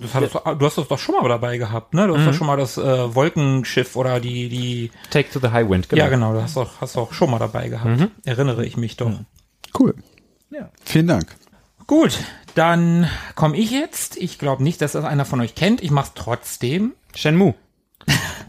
Das hattest du, du hast das doch schon mal dabei gehabt, ne? Du hast doch schon mal das äh, Wolkenschiff oder die, die. Take to the High Wind, Ja, genau, du hast doch, hast doch schon mal dabei gehabt. Erinnere ich mich doch. Cool. Ja. Vielen Dank. Gut, dann komme ich jetzt. Ich glaube nicht, dass das einer von euch kennt. Ich mach's trotzdem. Shenmue. [LAUGHS]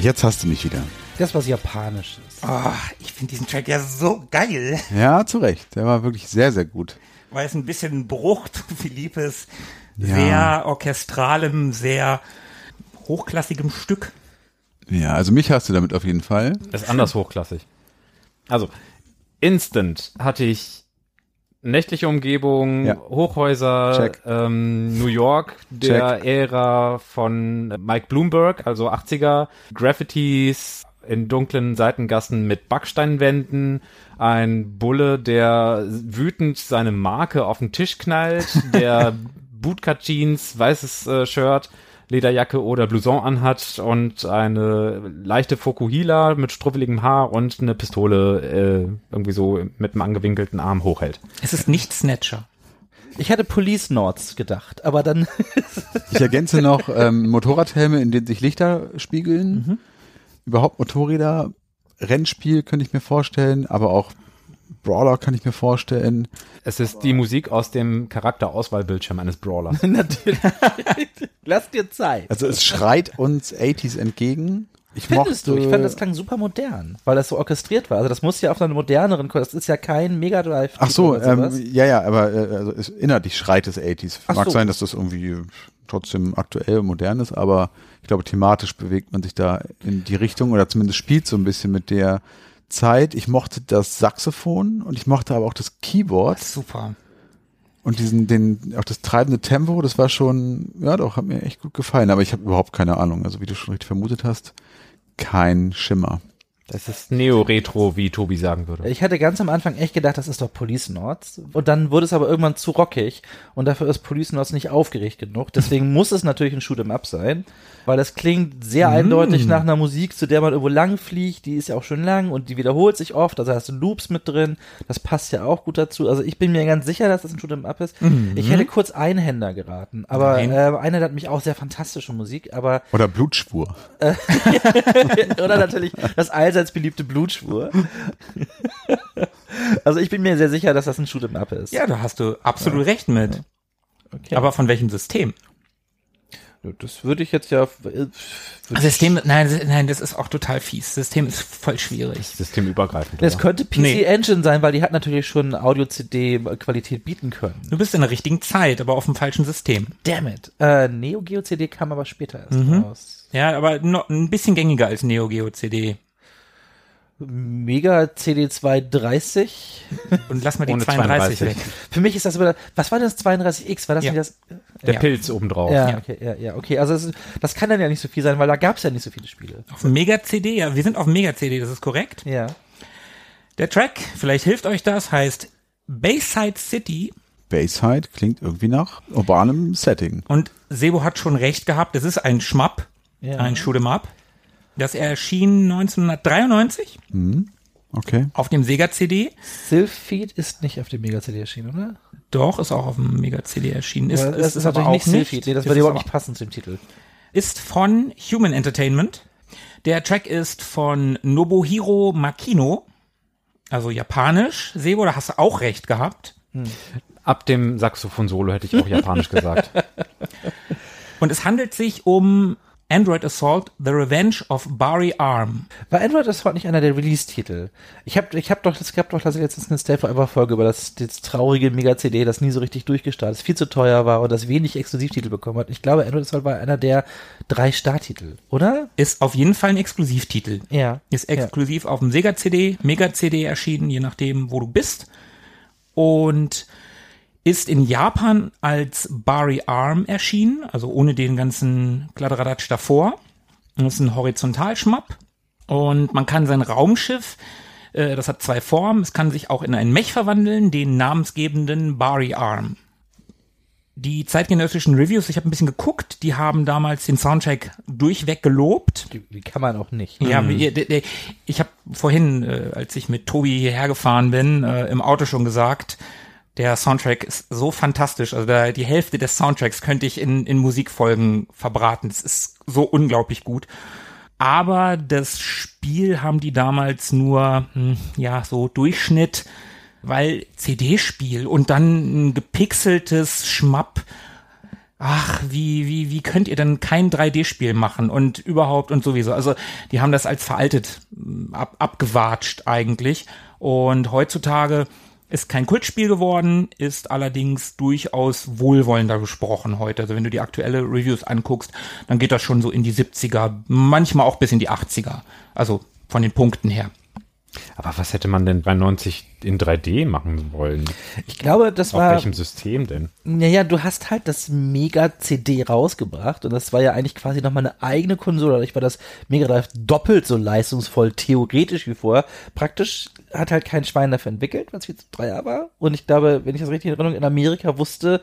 jetzt hast du mich wieder. Das was Japanisches. Ah, ich finde diesen Track ja so geil, Ja, zu Recht. Der war wirklich sehr, sehr gut. weil es ein bisschen ein Bruch zu [LAUGHS] Philippes Ja. sehr orchestralem, sehr hochklassigem Stück. Ja, also mich hast du damit auf jeden Fall. Das ist anders hochklassig. Also, Instant hatte ich nächtliche Umgebung, Ja. Hochhäuser, Check. ähm, New York, der Ära von Mike Bloomberg, also 80er, Graffitis in dunklen Seitengassen mit Backsteinwänden, ein Bulle, der wütend seine Marke auf den Tisch knallt, der [LAUGHS] Bootcut Jeans, weißes äh, Shirt, Lederjacke oder Blouson anhat und eine leichte Fokuhila mit struffeligem Haar und eine Pistole äh, irgendwie so mit einem angewinkelten Arm hochhält. Es ist nicht Snatcher. Ich hatte Police Nords gedacht, aber dann [LAUGHS] Ich ergänze noch ähm, Motorradhelme, in denen sich Lichter spiegeln. Überhaupt Motorräder, Rennspiel könnte ich mir vorstellen, aber auch Brawler kann ich mir vorstellen. Es ist die Musik aus dem Charakterauswahlbildschirm eines Brawlers. [LAUGHS] natürlich. Lass dir Zeit. Also es schreit uns 80s entgegen. Ich Findest mochte, du? Ich fand, das klang super modern, weil das so orchestriert war. Also das muss ja auf einer moderneren, das ist ja kein Mega Drive. Ach so, ähm, ja, ja, aber äh, also es, inhaltlich schreit es 80s. Ach Mag so. sein, dass das irgendwie trotzdem aktuell und modern ist, aber ich glaube, thematisch bewegt man sich da in die Richtung oder zumindest spielt so ein bisschen mit der Zeit. Ich mochte das Saxophon und ich mochte aber auch das Keyboard Super. und diesen, den, auch das treibende Tempo, das war schon, ja doch, hat mir echt gut gefallen, aber ich habe überhaupt keine Ahnung. Also wie du schon richtig vermutet hast, kein Schimmer. Das ist Neo-Retro, wie Tobi sagen würde. Ich hatte ganz am Anfang echt gedacht, das ist doch Police Nords. Und dann wurde es aber irgendwann zu rockig. Und dafür ist Police Nords nicht aufgeregt genug. Deswegen [LAUGHS] muss es natürlich ein Shoot'em Up sein. Weil das klingt sehr eindeutig nach einer Musik, zu der man irgendwo lang fliegt. Die ist ja auch schon lang und die wiederholt sich oft. Also hast du Loops mit drin. Das passt ja auch gut dazu. Also ich bin mir ganz sicher, dass das ein Shoot'em Up ist. Ich hätte kurz Einhänder geraten. Aber Nein. äh, Einhänder hat mich auch sehr fantastische Musik. Aber Oder Blutschwur. [LAUGHS] oder natürlich das allseits beliebte Blutschwur. [LAUGHS] also ich bin mir sehr sicher, dass das ein Shoot'em Up ist. Ja, da hast du absolut recht mit. Okay. Aber von welchem System? Ja, Das würde ich jetzt ja. äh, System, nein, das- nein, das ist auch total fies. System ist voll schwierig. Systemübergreifend. Es oder? könnte PC Nee. Engine sein, weil die hat natürlich schon Audio-CD-Qualität bieten können. Du bist in der richtigen Zeit, aber auf dem falschen System. Damn it. Äh, Neo Geo CD kam aber später erst Mhm. raus. Ja, aber noch ein bisschen gängiger als Neo Geo CD. Mega CD 230. Und lass mal die Ohne 32, 32. weg. Für mich ist das aber, was war das 32X? War das Ja. nicht das? Der Ja. Pilz obendrauf. Ja, Ja. okay, ja, ja, okay. Also das, das kann dann ja nicht so viel sein, weil da gab es ja nicht so viele Spiele. Auf Mega CD, ja, wir sind auf Mega CD, das ist korrekt. Ja. Der Track, vielleicht hilft euch das, heißt Bayside City Bayside klingt irgendwie nach urbanem Setting. und Sebo hat schon recht gehabt, es ist ein Schmapp, Ja. ein Shoot'em Up. Das erschien 1993 Okay. auf dem Sega CD. Sylphid ist nicht auf dem Mega CD erschienen, oder? Doch, ist auch auf dem Mega CD erschienen. Ist, Aber das ist, natürlich aber nicht auch Sylphid. Nee, das würde überhaupt aber- nicht passen zu dem Titel. ist von Human Entertainment. Der Track ist von Nobuhiro Makino, also japanisch. Sebo, da hast du auch recht gehabt. Ab dem Saxophon-Solo hätte ich auch japanisch gesagt. [LAUGHS] Und es handelt sich um Android Assault, The Revenge of Bari Arm. War Android Assault nicht einer der Release-Titel? Ich habe ich hab doch, es gab doch letztens eine Stay Forever Folge über das, das traurige Mega-CD, das nie so richtig durchgestartet ist, viel zu teuer war und das wenig Exklusivtitel bekommen hat. Ich glaube, Android Assault war einer der drei Starttitel, oder? Ist auf jeden Fall ein Exklusivtitel. Ja. Ist exklusiv auf dem Sega CD, Mega CD erschienen, je nachdem, wo du bist. Und ist in Japan als Bari Arm erschienen, also ohne den ganzen Kladderadatsch davor. Das ist ein Horizontalschmapp. Und man kann sein Raumschiff, äh, das hat zwei Formen, es kann sich auch in einen Mech verwandeln, den namensgebenden Bari Arm. Die zeitgenössischen Reviews, ich habe ein bisschen geguckt, die haben damals den Soundtrack durchweg gelobt. Die, die kann man auch nicht. Ja, wie- der- ich habe vorhin, äh, als ich mit Tobi hierher gefahren bin, äh, im Auto schon gesagt, der Soundtrack ist so fantastisch. Also da, die Hälfte des Soundtracks könnte ich in, in Musikfolgen verbraten. Es ist so unglaublich gut. Aber das Spiel haben die damals nur, hm, ja, so Durchschnitt, weil CD-Spiel und dann ein gepixeltes Schmapp ach, wie, wie, wie könnt ihr denn kein 3D-Spiel machen und überhaupt und sowieso. Also die haben das als veraltet mm, ab, abgewatscht eigentlich. Und heutzutage ist kein Kultspiel geworden, ist allerdings durchaus wohlwollender gesprochen heute. Also wenn du die aktuelle Reviews anguckst, dann geht das schon so in die 70er, manchmal auch bis in die 80er. Also von den Punkten her. Aber was hätte man denn bei 90 in 3D machen wollen? Ich glaube, das Auf war. welchem System denn? Naja, du hast halt das Mega-CD rausgebracht und das war ja eigentlich quasi nochmal eine eigene Konsole. Dadurch war das Mega Drive doppelt so leistungsvoll, theoretisch wie vorher. Praktisch hat halt kein Schwein dafür entwickelt, weil es viel zu teuer war. Und ich glaube, wenn ich das richtig in Erinnerung, in Amerika wusste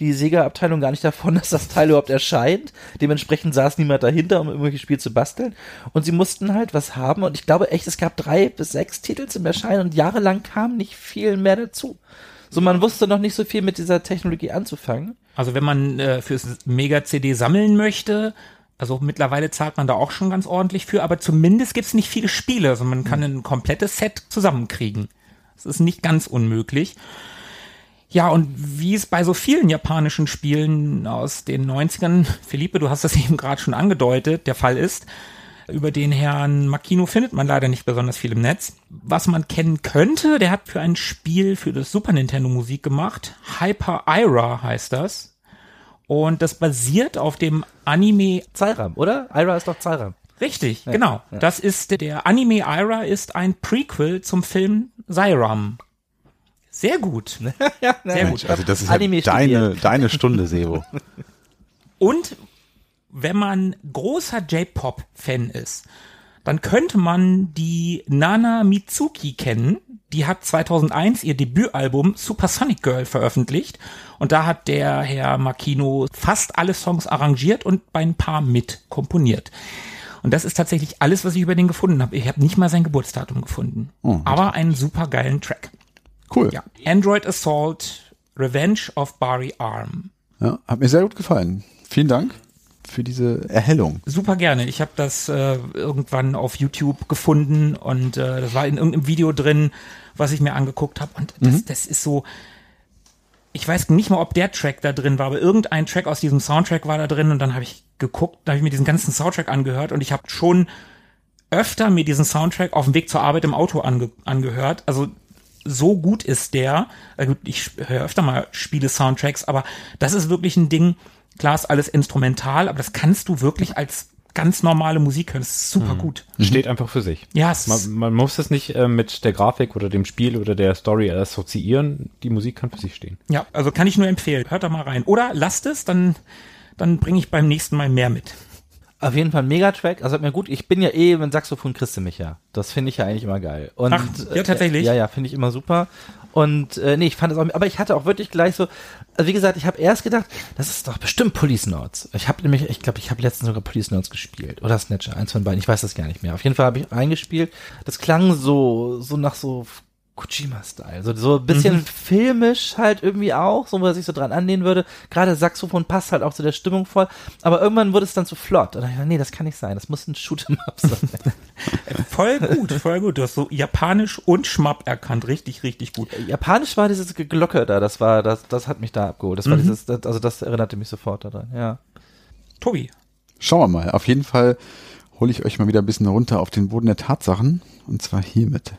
die Sega-Abteilung gar nicht davon, [LAUGHS] dass das Teil überhaupt erscheint. Dementsprechend saß niemand dahinter, um irgendwelche Spiele zu basteln. Und sie mussten halt was haben. Und ich glaube echt, es gab drei bis sechs Titel zum Erscheinen und jahrelang kam nicht viel mehr dazu. So, man wusste noch nicht so viel mit dieser Technologie anzufangen. Also wenn man äh, fürs Mega-CD sammeln möchte, also mittlerweile zahlt man da auch schon ganz ordentlich für, aber zumindest gibt's nicht viele Spiele. Also man kann ein komplettes Set zusammenkriegen. Das ist nicht ganz unmöglich. Ja, und wie es bei so vielen japanischen Spielen aus den 90ern, Philippe, du hast das [LAUGHS] eben gerade schon angedeutet, der Fall ist, über den Herrn Makino findet man leider nicht besonders viel im Netz. Was man kennen könnte, der hat für ein Spiel für das Super Nintendo Musik gemacht. Hyper Ira heißt das. Und das basiert auf dem Anime Zeiram, oder? Ira ist doch Zeiram. Richtig, genau. Das ist der Anime Ira ist ein Prequel zum Film Zyram. Sehr gut. [LAUGHS] ja, Sehr gut. Also das ist Anime ja deine, deine Stunde, Sebo. [LAUGHS] Und wenn man großer J-Pop-Fan ist, dann könnte man die Nana Mitsuki kennen. Die hat 2001 ihr Debütalbum Supersonic Girl veröffentlicht. Und da hat der Herr Makino fast alle Songs arrangiert und bei ein paar mit komponiert. Und das ist tatsächlich alles, was ich über den gefunden habe. Ich habe nicht mal sein Geburtsdatum gefunden. Aber einen super geilen Track. Cool. Ja. Android Assault, Revenge of Bari Arm. Ja, hat mir sehr gut gefallen. Vielen Dank für diese Erhellung. Super gerne. Ich habe das äh, irgendwann auf YouTube gefunden und äh, das war in irgendeinem Video drin, was ich mir angeguckt habe. Und das, das ist so, ich weiß nicht mal, ob der Track da drin war, aber irgendein Track aus diesem Soundtrack war da drin und dann habe ich geguckt, da habe ich mir diesen ganzen Soundtrack angehört und ich habe schon öfter mir diesen Soundtrack auf dem Weg zur Arbeit im Auto ange angehört. Also so gut ist der. Also ich höre öfter mal Spiele-Soundtracks, aber das ist wirklich ein Ding. Klar ist alles instrumental, aber das kannst du wirklich als ganz normale Musik hören. Das ist super Mhm. gut. Steht einfach für sich. Ja, Man, man muss es nicht äh, mit der Grafik oder dem Spiel oder der Story assoziieren. Die Musik kann für sich stehen. ja, also kann ich nur empfehlen. Hört da mal rein. Oder lasst es, dann, dann bringe ich beim nächsten Mal mehr mit. Auf jeden Fall ein Megatrack. Also hat mir gut, ich bin ja eh, wenn Saxophon kriegst du mich ja. Das finde ich ja eigentlich immer geil. Und, Ach, ja, tatsächlich? Äh, ja, ja, finde ich immer super. Und äh, nee, ich fand es auch, aber ich hatte auch wirklich gleich so, also wie gesagt, ich habe erst gedacht, das ist doch bestimmt Police Notes. Ich habe nämlich, ich glaube, ich habe letztens sogar Police Notes gespielt oder Snatcher, eins von beiden, ich weiß das gar nicht mehr. Auf jeden Fall habe ich eingespielt. Das klang so, so nach so Kojima-Style. So, so ein bisschen Mhm. filmisch halt irgendwie auch, so wo er sich so dran anlehnen würde. Gerade Saxophon passt halt auch zu der Stimmung voll. Aber irgendwann wurde es dann zu flott. Und dann hab ich nee, das kann nicht sein. Das muss ein Shoot'em-up sein. [LAUGHS] Voll gut, voll gut. Du hast so Japanisch und Schmapp erkannt. Richtig, richtig gut. Japanisch war dieses Glocke da, das war, das, das hat mich da abgeholt. Das war Mhm. dieses, das, also das erinnerte mich sofort daran, ja. Tobi. Schauen wir mal. Auf jeden Fall hole ich euch mal wieder ein bisschen runter auf den Boden der Tatsachen. Und zwar hiermit.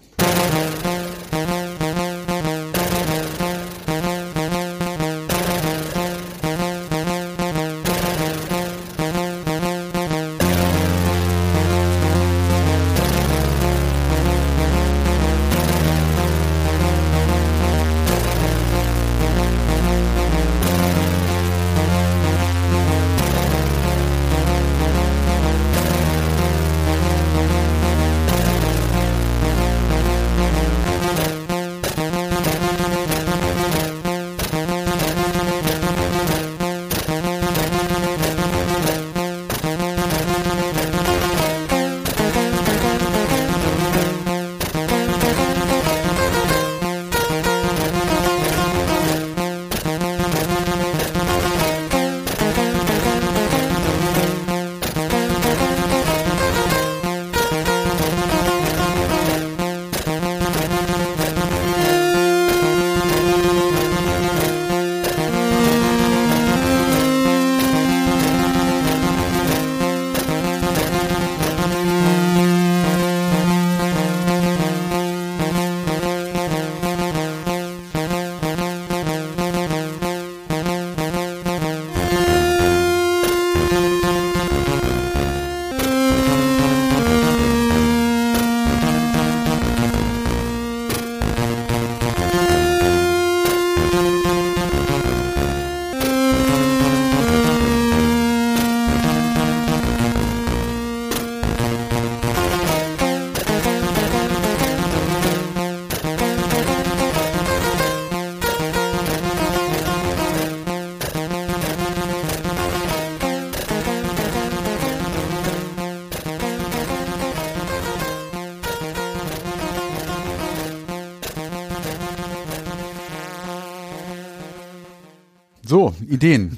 Ideen.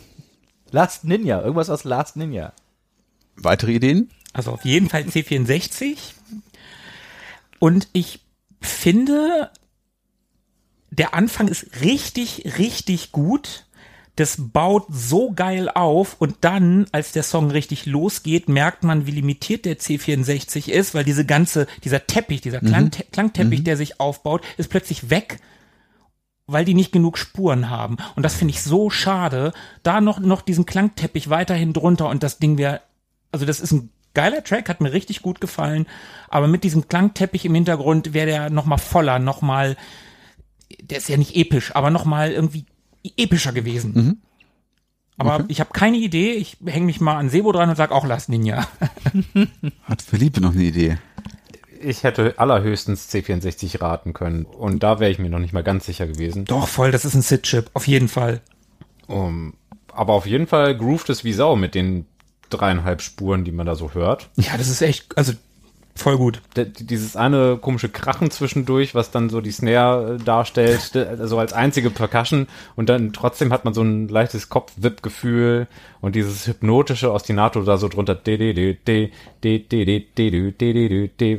Last Ninja, irgendwas aus Last Ninja. Weitere Ideen? Also auf jeden Fall C64. Und ich finde, der Anfang ist richtig, richtig gut. Das baut so geil auf und dann, als der Song richtig losgeht, merkt man, wie limitiert der C64 ist, weil diese ganze, dieser Teppich, dieser Klang Klangteppich, der sich aufbaut, ist plötzlich weg, weil die nicht genug Spuren haben. Und das finde ich so schade. Da noch, noch diesen Klangteppich weiterhin drunter und das Ding wäre, also das ist ein geiler Track, hat mir richtig gut gefallen, aber mit diesem Klangteppich im Hintergrund wäre der noch mal voller, noch mal, der ist ja nicht episch, aber noch mal irgendwie epischer gewesen. Aber ich habe keine Idee, ich hänge mich mal an Sebo dran und sag auch Last Ninja. [LAUGHS] Hat Philippe noch eine Idee? Ich hätte allerhöchstens C64 raten können. Und da wäre ich mir noch nicht mal ganz sicher gewesen. Doch, voll, das ist ein Sit-Chip, auf jeden Fall. Um, aber auf jeden Fall groovt es wie Sau mit den dreieinhalb Spuren, die man da so hört. Ja, das ist echt, also Voll gut. dieses eine komische Krachen zwischendurch, was dann so die Snare darstellt, so als einzige Percussion und dann trotzdem hat man so ein leichtes Kopf-Wip-Gefühl und dieses hypnotische Ostinato da so drunter,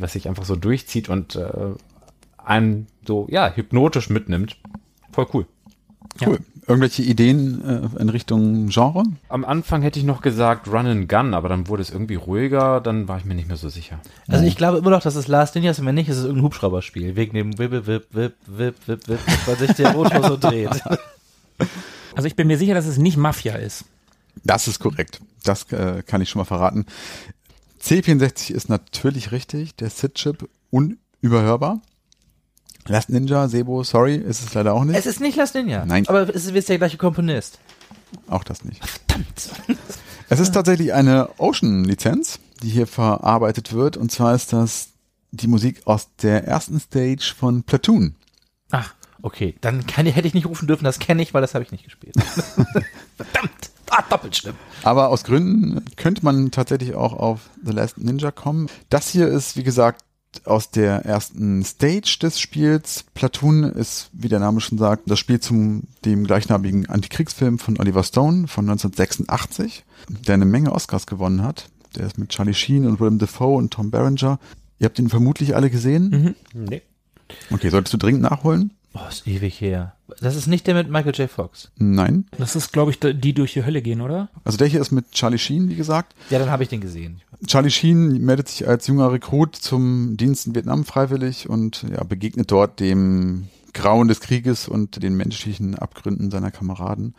was sich einfach so durchzieht und äh, einen so, ja, hypnotisch mitnimmt. Voll cool. Cool. Irgendwelche Ideen äh, in Richtung Genre? Am Anfang hätte ich noch gesagt Run and Gun, aber dann wurde es irgendwie ruhiger, dann war ich mir nicht mehr so sicher. Also ich glaube immer noch, dass es Last Ninja ist, und wenn nicht, ist es irgendein Hubschrauberspiel. Wegen dem Wip, Wip, Wip, Wip, Wip, Wip, weil [LAUGHS] sich der Motor so dreht. [LAUGHS] Also ich bin mir sicher, dass es nicht Mafia ist. Das ist korrekt. Das äh, kann ich schon mal verraten. C64 ist natürlich richtig. Der SID-Chip unüberhörbar. Last Ninja, Sebo, sorry, ist es leider auch nicht. Es ist nicht Last Ninja. Nein. Aber es ist der gleiche Komponist. Auch das nicht. Es ist tatsächlich eine Ocean-Lizenz, die hier verarbeitet wird. Und zwar ist das die Musik aus der ersten Stage von Platoon. Ach, okay. Dann kann, hätte ich nicht rufen dürfen, das kenne ich, weil das habe ich nicht gespielt. [LAUGHS] Verdammt. Ah, doppelt schlimm. Aber aus Gründen könnte man tatsächlich auch auf The Last Ninja kommen. Das hier ist, wie gesagt, aus der ersten Stage des Spiels. Platoon ist, wie der Name schon sagt, das Spiel zum dem gleichnamigen Antikriegsfilm von Oliver Stone von 1986, der eine Menge Oscars gewonnen hat. Der ist mit Charlie Sheen und Willem Dafoe und Tom Berenger. Ihr habt ihn vermutlich alle gesehen. Nee. Okay, solltest du dringend nachholen? Oh, ist ewig her. Das ist nicht der mit Michael J. Fox. Nein. Das ist, glaube ich, die die durch die Hölle gehen, oder? Also der hier ist mit Charlie Sheen, wie gesagt. Ja, dann habe ich den gesehen. Charlie Sheen meldet sich als junger Rekrut zum Dienst in Vietnam freiwillig und ja, begegnet dort dem Grauen des Krieges und den menschlichen Abgründen seiner Kameraden.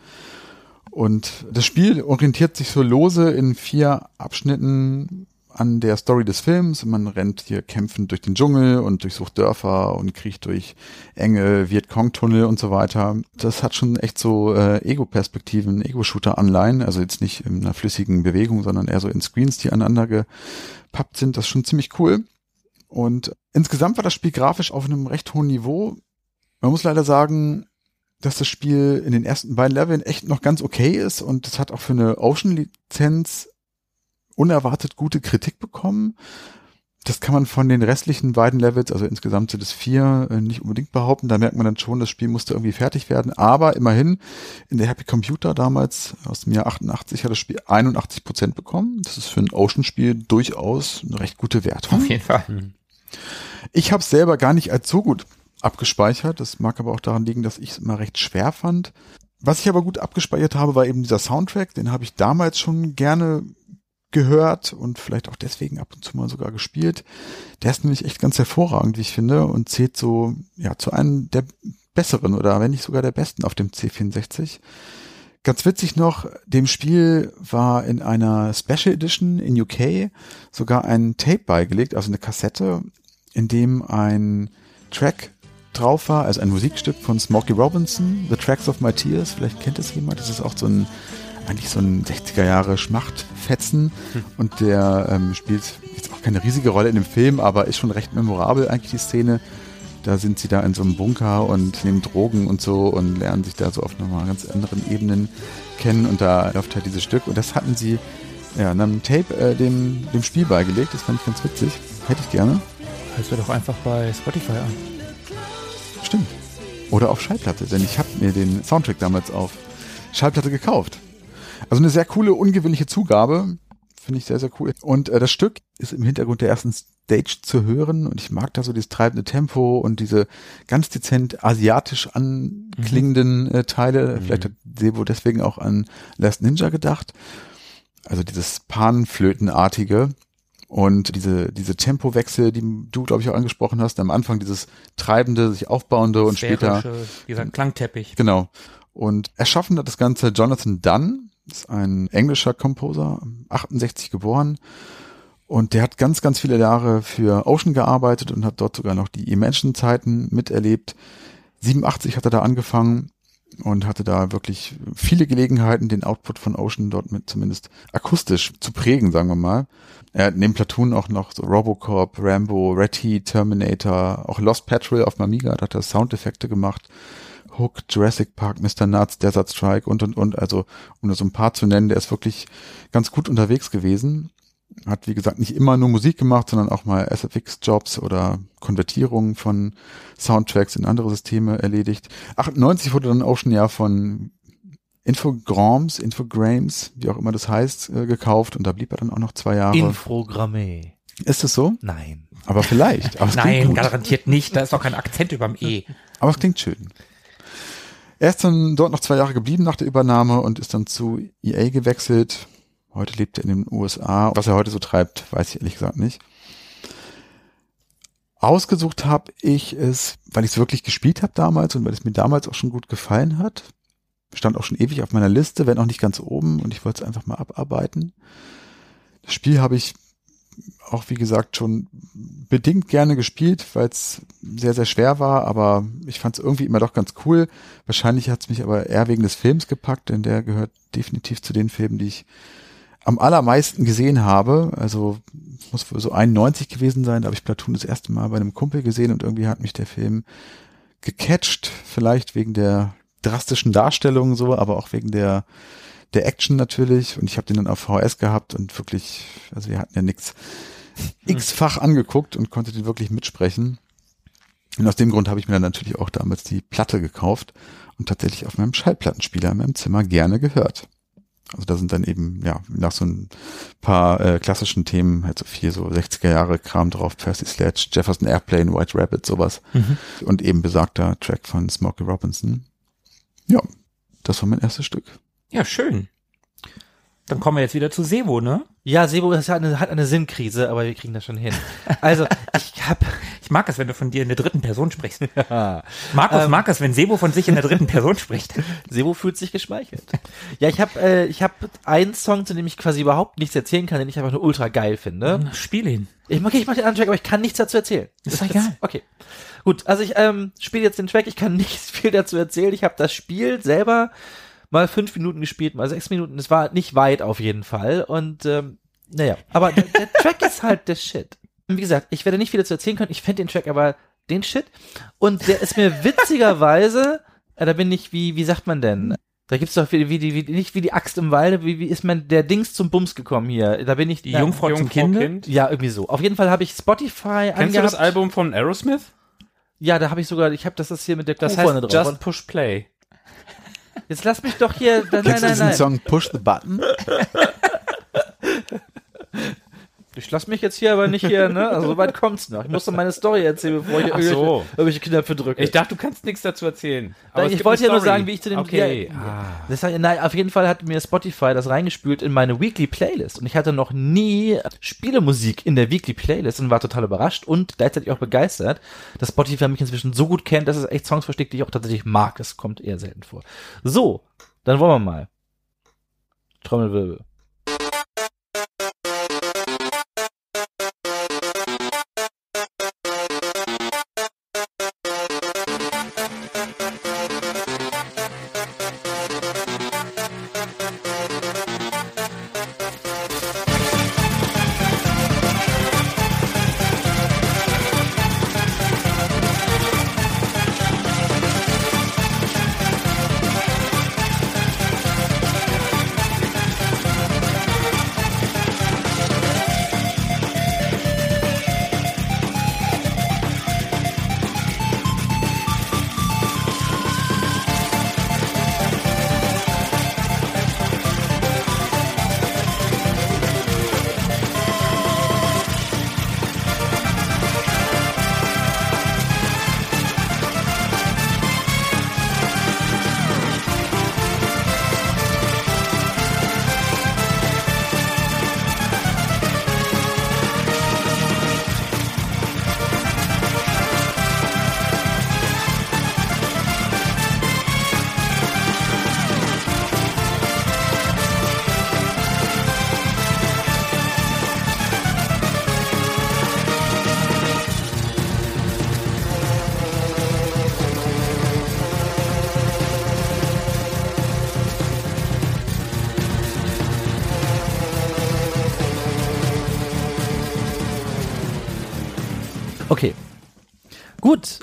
Und das Spiel orientiert sich so lose in vier Abschnitten an der Story des Films. Man rennt hier kämpfend durch den Dschungel und durchsucht Dörfer und kriecht durch enge Vietcong-Tunnel und so weiter. Das hat schon echt so äh, Ego-Perspektiven, Ego-Shooter-Anleihen. Also jetzt nicht in einer flüssigen Bewegung, sondern eher so in Screens, die aneinander gepappt sind. Das ist schon ziemlich cool. Und insgesamt war das Spiel grafisch auf einem recht hohen Niveau. Man muss leider sagen, dass das Spiel in den ersten beiden Leveln echt noch ganz okay ist und es hat auch für eine Ocean-Lizenz unerwartet gute Kritik bekommen. Das kann man von den restlichen beiden Levels, also insgesamt sind es vier, äh, nicht unbedingt behaupten. Da merkt man dann schon, das Spiel musste irgendwie fertig werden. Aber immerhin, in der Happy Computer damals aus dem Jahr 88 hat das Spiel 81 Prozent bekommen. Das ist für ein Ocean-Spiel durchaus eine recht gute Wertung. Auf jeden Fall. Ich habe es selber gar nicht als so gut abgespeichert. Das mag aber auch daran liegen, dass ich es immer recht schwer fand. Was ich aber gut abgespeichert habe, war eben dieser Soundtrack. Den habe ich damals schon gerne gehört und vielleicht auch deswegen ab und zu mal sogar gespielt. Der ist nämlich echt ganz hervorragend, wie ich finde, und zählt so ja zu einem der besseren oder wenn nicht sogar der besten auf dem C64. Ganz witzig noch, dem Spiel war in einer Special Edition in UK sogar ein Tape beigelegt, also eine Kassette, in dem ein Track drauf war, also ein Musikstück von Smokey Robinson, The Tracks of My Tears, vielleicht kennt es jemand, das ist auch so ein, eigentlich so ein 60er Jahre Schmachtfetzen und der ähm, spielt jetzt auch keine riesige Rolle in dem Film, aber ist schon recht memorabel eigentlich die Szene. Da sind sie da in so einem Bunker und nehmen Drogen und so und lernen sich da so auf nochmal ganz anderen Ebenen kennen und da läuft halt dieses Stück und das hatten sie ja, in einem Tape äh, dem, dem Spiel beigelegt, das fand ich ganz witzig. Hätte ich gerne. Hörst du doch einfach bei Spotify an. Stimmt. Oder auf Schallplatte, denn ich habe mir den Soundtrack damals auf Schallplatte gekauft. Also eine sehr coole, ungewöhnliche Zugabe. Finde ich sehr, sehr cool. Und äh, das Stück ist im Hintergrund der ersten Stage zu hören und ich mag da so dieses treibende Tempo und diese ganz dezent asiatisch anklingenden äh, Teile. Vielleicht hat Sebo deswegen auch an Last Ninja gedacht. Also dieses Panflötenartige und diese, diese Tempowechsel, die du, glaube ich, auch angesprochen hast. Am Anfang dieses treibende, sich aufbauende und später Sphärische, Dieser Klangteppich. Genau. Und erschaffen hat das Ganze Jonathan Dunn, ist ein englischer Composer, 68 geboren. Und der hat ganz, ganz viele Jahre für Ocean gearbeitet und hat dort sogar noch die Imagine-Zeiten miterlebt. 87 hat er da angefangen und hatte da wirklich viele Gelegenheiten, den Output von Ocean dort mit zumindest akustisch zu prägen, sagen wir mal. Er hat neben Platoon auch noch so Robocop, Rambo, Red Heat, Terminator, auch Lost Patrol auf Mamiga, da hat er Soundeffekte gemacht. Hook, Jurassic Park, Mr. Nuts, Desert Strike und und und. Also, um so ein paar zu nennen, der ist wirklich ganz gut unterwegs gewesen. Hat, wie gesagt, nicht immer nur Musik gemacht, sondern auch mal SFX-Jobs oder Konvertierungen von Soundtracks in andere Systeme erledigt. 98 wurde dann Ocean ja von Infogrames, Infogrames, wie auch immer das heißt, äh, gekauft und da blieb er dann auch noch zwei Jahre. Infogramme. ist es so? Nein. Aber vielleicht. Aber Nein, garantiert nicht. Da ist doch kein Akzent überm E. Aber es klingt schön. Er ist dann dort noch zwei Jahre geblieben nach der Übernahme und ist dann zu EA gewechselt. Heute lebt er in den USA. Was er heute so treibt, weiß ich ehrlich gesagt nicht. Ausgesucht habe ich es, weil ich es wirklich gespielt habe damals und weil es mir damals auch schon gut gefallen hat. Stand auch schon ewig auf meiner Liste, wenn auch nicht ganz oben und ich wollte es einfach mal abarbeiten. Das Spiel habe ich auch, wie gesagt, schon bedingt gerne gespielt, weil es sehr, sehr schwer war, aber ich fand es irgendwie immer doch ganz cool. Wahrscheinlich hat es mich aber eher wegen des Films gepackt, denn der gehört definitiv zu den Filmen, die ich am allermeisten gesehen habe. Also muss wohl so 91 gewesen sein, da habe ich Platoon das erste Mal bei einem Kumpel gesehen und irgendwie hat mich der Film gecatcht, vielleicht wegen der drastischen Darstellung so, aber auch wegen der der Action natürlich und ich habe den dann auf VHS gehabt und wirklich, also wir hatten ja nix [LAUGHS] x-fach angeguckt und konnte den wirklich mitsprechen. Und aus dem Grund habe ich mir dann natürlich auch damals die Platte gekauft und tatsächlich auf meinem Schallplattenspieler in meinem Zimmer gerne gehört. Also da sind dann eben, ja, nach so ein paar äh, klassischen Themen, halt so viel so 60er Jahre Kram drauf, Percy Sledge, Jefferson Airplane, White Rabbit, sowas. Mhm. Und eben besagter Track von Smokey Robinson. Ja, das war mein erstes Stück. Ja, schön. Dann kommen wir jetzt wieder zu Sebo, ne? Ja, Sebo hat eine, hat eine Sinnkrise, aber wir kriegen das schon hin. Also, [LAUGHS] ich hab. Ich mag es, wenn du von dir in der dritten Person sprichst. [LAUGHS] Ja. Markus ähm, mag es, wenn Sebo von sich in der dritten Person spricht. [LAUGHS] Sebo fühlt sich geschmeichelt. Ja, ich habe äh, ich hab einen Song, zu dem ich quasi überhaupt nichts erzählen kann, den ich einfach nur ultra geil finde. Spiel ihn. Ich mag, ich mach den anderen Track, aber ich kann nichts dazu erzählen. Das ist doch egal. Okay. Gut, also ich ähm, spiele jetzt den Track, ich kann nicht viel dazu erzählen. Ich habe das Spiel selber mal fünf Minuten gespielt, mal sechs Minuten. Es war nicht weit auf jeden Fall. Und ähm, naja, aber der, der [LAUGHS] Track ist halt der Shit. Und wie gesagt, ich werde nicht viel dazu erzählen können. Ich fände den Track aber den Shit. Und der ist mir witzigerweise, [LAUGHS] äh, da bin ich, wie, wie sagt man denn? Da gibt's doch wie, wie die, wie, nicht wie die Axt im Walde, wie, wie ist man der Dings zum Bums gekommen hier? Da bin ich. Die Jungfrau, Jungfrau zum kind? kind? Ja, irgendwie so. Auf jeden Fall habe ich Spotify Kennst angehabt. du das Album von Aerosmith? Ja, da habe ich sogar, ich habe das ist hier mit der Das heißt drauf. Just Push Play. Jetzt lass mich doch hier. Nein, nein, nein, nein. Song Push the Button? [LAUGHS] Ich lass mich jetzt hier aber nicht hier, ne? Also so weit kommt's noch. Ich muss doch meine Story erzählen, bevor ich irgendwelche, so. irgendwelche Knöpfe drücke. Ich dachte, du kannst nichts dazu erzählen. Aber ich wollte ja nur sagen, wie ich zu dem Okay. Ja, ah. das, nein, auf jeden Fall hat mir Spotify das reingespült in meine Weekly Playlist. Und ich hatte noch nie Spielemusik in der Weekly Playlist und war total überrascht und gleichzeitig auch begeistert, dass Spotify mich inzwischen so gut kennt, dass es echt Songs versteckt, die ich auch tatsächlich mag. Das kommt eher selten vor. So, dann wollen wir mal. Trommelwirbel.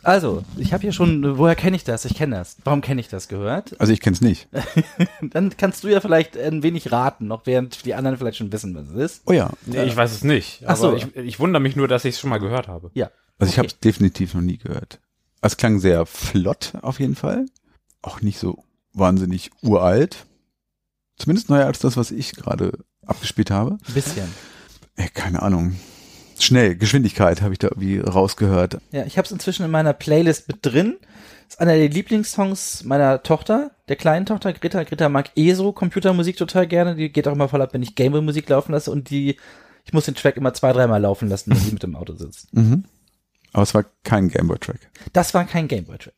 Also, ich habe hier schon, woher kenne ich das? Ich kenne das. Warum kenne ich das gehört? Also ich kenne es nicht. [LAUGHS] Dann kannst du ja vielleicht ein wenig raten, noch während die anderen vielleicht schon wissen, was es ist. Oh ja. Nee, ich weiß es nicht. Ach so. ich, ich wundere mich nur, dass ich es schon mal gehört habe. Ja. Also okay. ich habe es definitiv noch nie gehört. Es klang sehr flott auf jeden Fall. Auch nicht so wahnsinnig uralt. Zumindest neuer als das, was ich gerade abgespielt habe. Ein bisschen. Ey, keine Ahnung schnell, Geschwindigkeit habe ich da irgendwie rausgehört. Ja, ich habe es inzwischen in meiner Playlist mit drin. ist einer der Lieblingssongs meiner Tochter, der kleinen Tochter Greta. Greta mag eh so Computermusik total gerne. Die geht auch immer voll ab, wenn ich Gameboy-Musik laufen lasse und die, ich muss den Track immer zwei, dreimal laufen lassen, wenn sie mit dem Auto sitzt. [LAUGHS] Mhm. Aber es war kein Gameboy-Track. Das war kein Gameboy-Track.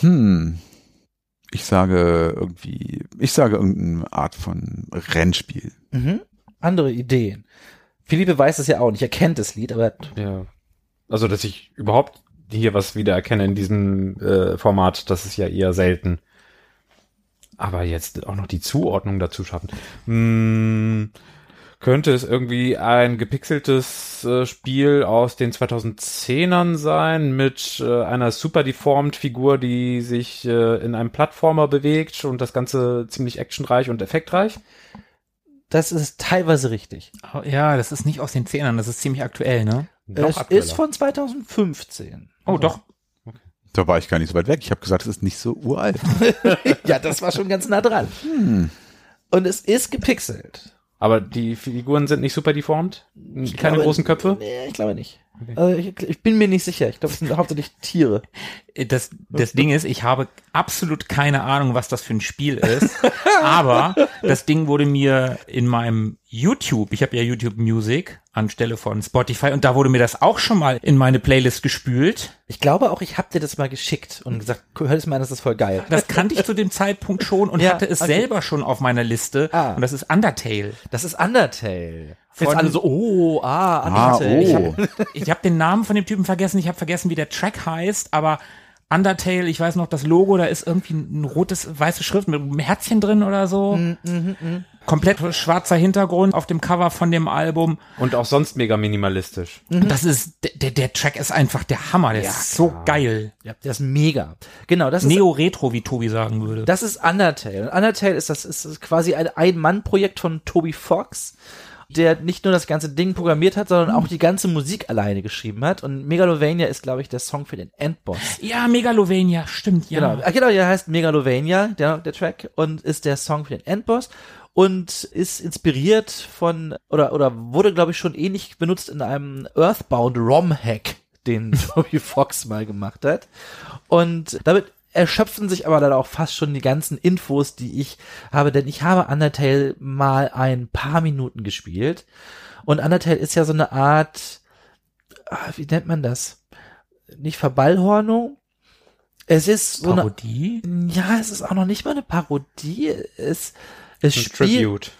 Hm. Ich sage irgendwie, ich sage irgendeine Art von Rennspiel. Mhm. Andere Ideen. Philippe weiß es ja auch nicht, er kennt das Lied, aber Ja. Also, dass ich überhaupt hier was wiedererkenne in diesem äh, Format, das ist ja eher selten. Aber jetzt auch noch die Zuordnung dazu schaffen. Hm, könnte es irgendwie ein gepixeltes äh, Spiel aus den 2010ern sein mit äh, einer super deformed Figur, die sich äh, in einem Plattformer bewegt und das Ganze ziemlich actionreich und effektreich? Das ist teilweise richtig. Oh, Ja, das ist nicht aus den Zehnern, das ist ziemlich aktuell, ne? aktueller. ist von 2015. Oh, doch. Da war ich gar nicht so weit weg. Ich habe gesagt, es ist nicht so uralt. [LAUGHS] ja, das war schon ganz nah dran. Und es ist gepixelt. Aber die Figuren sind nicht super deformed? Keine glaube- großen Köpfe? Nee, ich glaube nicht. Also ich, ich bin mir nicht sicher. Ich glaube, es sind hauptsächlich Tiere. Das, das Ding ist, ich habe absolut keine Ahnung, was das für ein Spiel ist. [LAUGHS] aber das Ding wurde mir in meinem YouTube, ich habe ja YouTube Music anstelle von Spotify und da wurde mir das auch schon mal in meine Playlist gespült. Ich glaube auch, ich habe dir das mal geschickt und gesagt, hör es mal an, das ist voll geil. Das kannte ich zu dem Zeitpunkt schon und Ja, hatte es okay. selber schon auf meiner Liste. Ah. Und das ist Undertale. Das ist Undertale. Jetzt Von- alle so, oh, ah, Ah, Undertale. Ich hab- oh. [LAUGHS] Ich habe den Namen von dem Typen vergessen, ich habe vergessen, wie der Track heißt, aber Undertale, ich weiß noch, das Logo, da ist irgendwie ein rotes, weiße Schrift mit einem Herzchen drin oder so. Komplett schwarzer Hintergrund auf dem Cover von dem Album. Und auch sonst mega minimalistisch. Das ist, der, der Track ist einfach der Hammer, der ist so geil. Ja, der ist mega. Genau, das ist Neo-Retro, wie Tobi sagen würde. Das ist Undertale. Und Undertale ist das ist quasi ein Ein-Mann-Projekt von Toby Fox, der nicht nur das ganze Ding programmiert hat, sondern auch die ganze Musik alleine geschrieben hat. Und Megalovania ist, glaube ich, der Song für den Endboss. ja, Megalovania, stimmt, ja. Genau, ah, genau, der heißt Megalovania, der, der Track, und ist der Song für den Endboss und ist inspiriert von, oder, oder wurde, glaube ich, schon ähnlich benutzt in einem Earthbound ROM-Hack, den [LAUGHS] Toby Fox mal gemacht hat. Und damit erschöpfen sich aber dann auch fast schon die ganzen Infos, die ich habe, denn ich habe Undertale mal ein paar Minuten gespielt. Und Undertale ist ja so eine Art, ah, wie nennt man das? Nicht Verballhornung. Es ist so eine Parodie? ja, es ist auch noch nicht mal eine Parodie. Es, es Ein spielt. Tribute.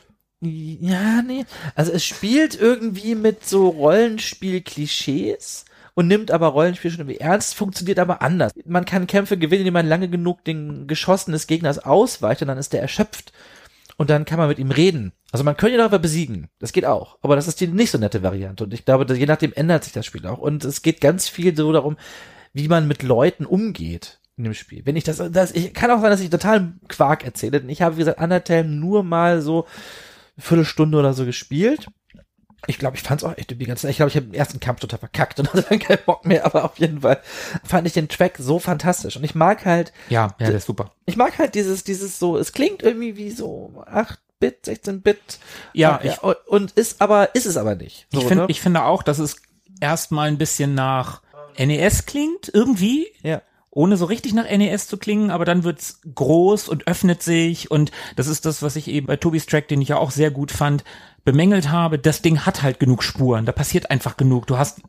Ja, nee. Also es spielt irgendwie mit so Rollenspiel-Klischees und nimmt aber Rollenspiel schon irgendwie ernst, funktioniert aber anders. Man kann Kämpfe gewinnen, indem man lange genug den Geschossen des Gegners ausweicht und dann ist der erschöpft. Und dann kann man mit ihm reden. Also man könnte ihn aber besiegen. Das geht auch. Aber das ist die nicht so nette Variante. Und ich glaube, je nachdem ändert sich das Spiel auch. Und es geht ganz viel so darum, wie man mit Leuten umgeht in dem Spiel. Wenn ich das, das ich kann auch sein, dass ich total Quark erzähle, denn ich habe, wie gesagt, Undertale nur mal so eine Viertelstunde oder so gespielt. Ich glaube, ich fand es auch echt irgendwie ganz, ich glaube, ich habe den ersten Kampf total verkackt und [LAUGHS] hatte dann keinen Bock mehr, aber auf jeden Fall fand ich den Track so fantastisch und ich mag halt, Ja, ja, der ist super. ich mag halt dieses, dieses so, es klingt irgendwie wie so 8-Bit, 16-Bit. Ja, ja ich- und, und ist aber, ist es aber nicht. So, ich, find, ne? ich finde auch, dass es erstmal ein bisschen nach NES klingt, irgendwie. ja. ohne so richtig nach NES zu klingen, aber dann wird's groß und öffnet sich und das ist das, was ich eben bei Tobis Track, den ich ja auch sehr gut fand, bemängelt habe. Das Ding hat halt genug Spuren, da passiert einfach genug. Du hast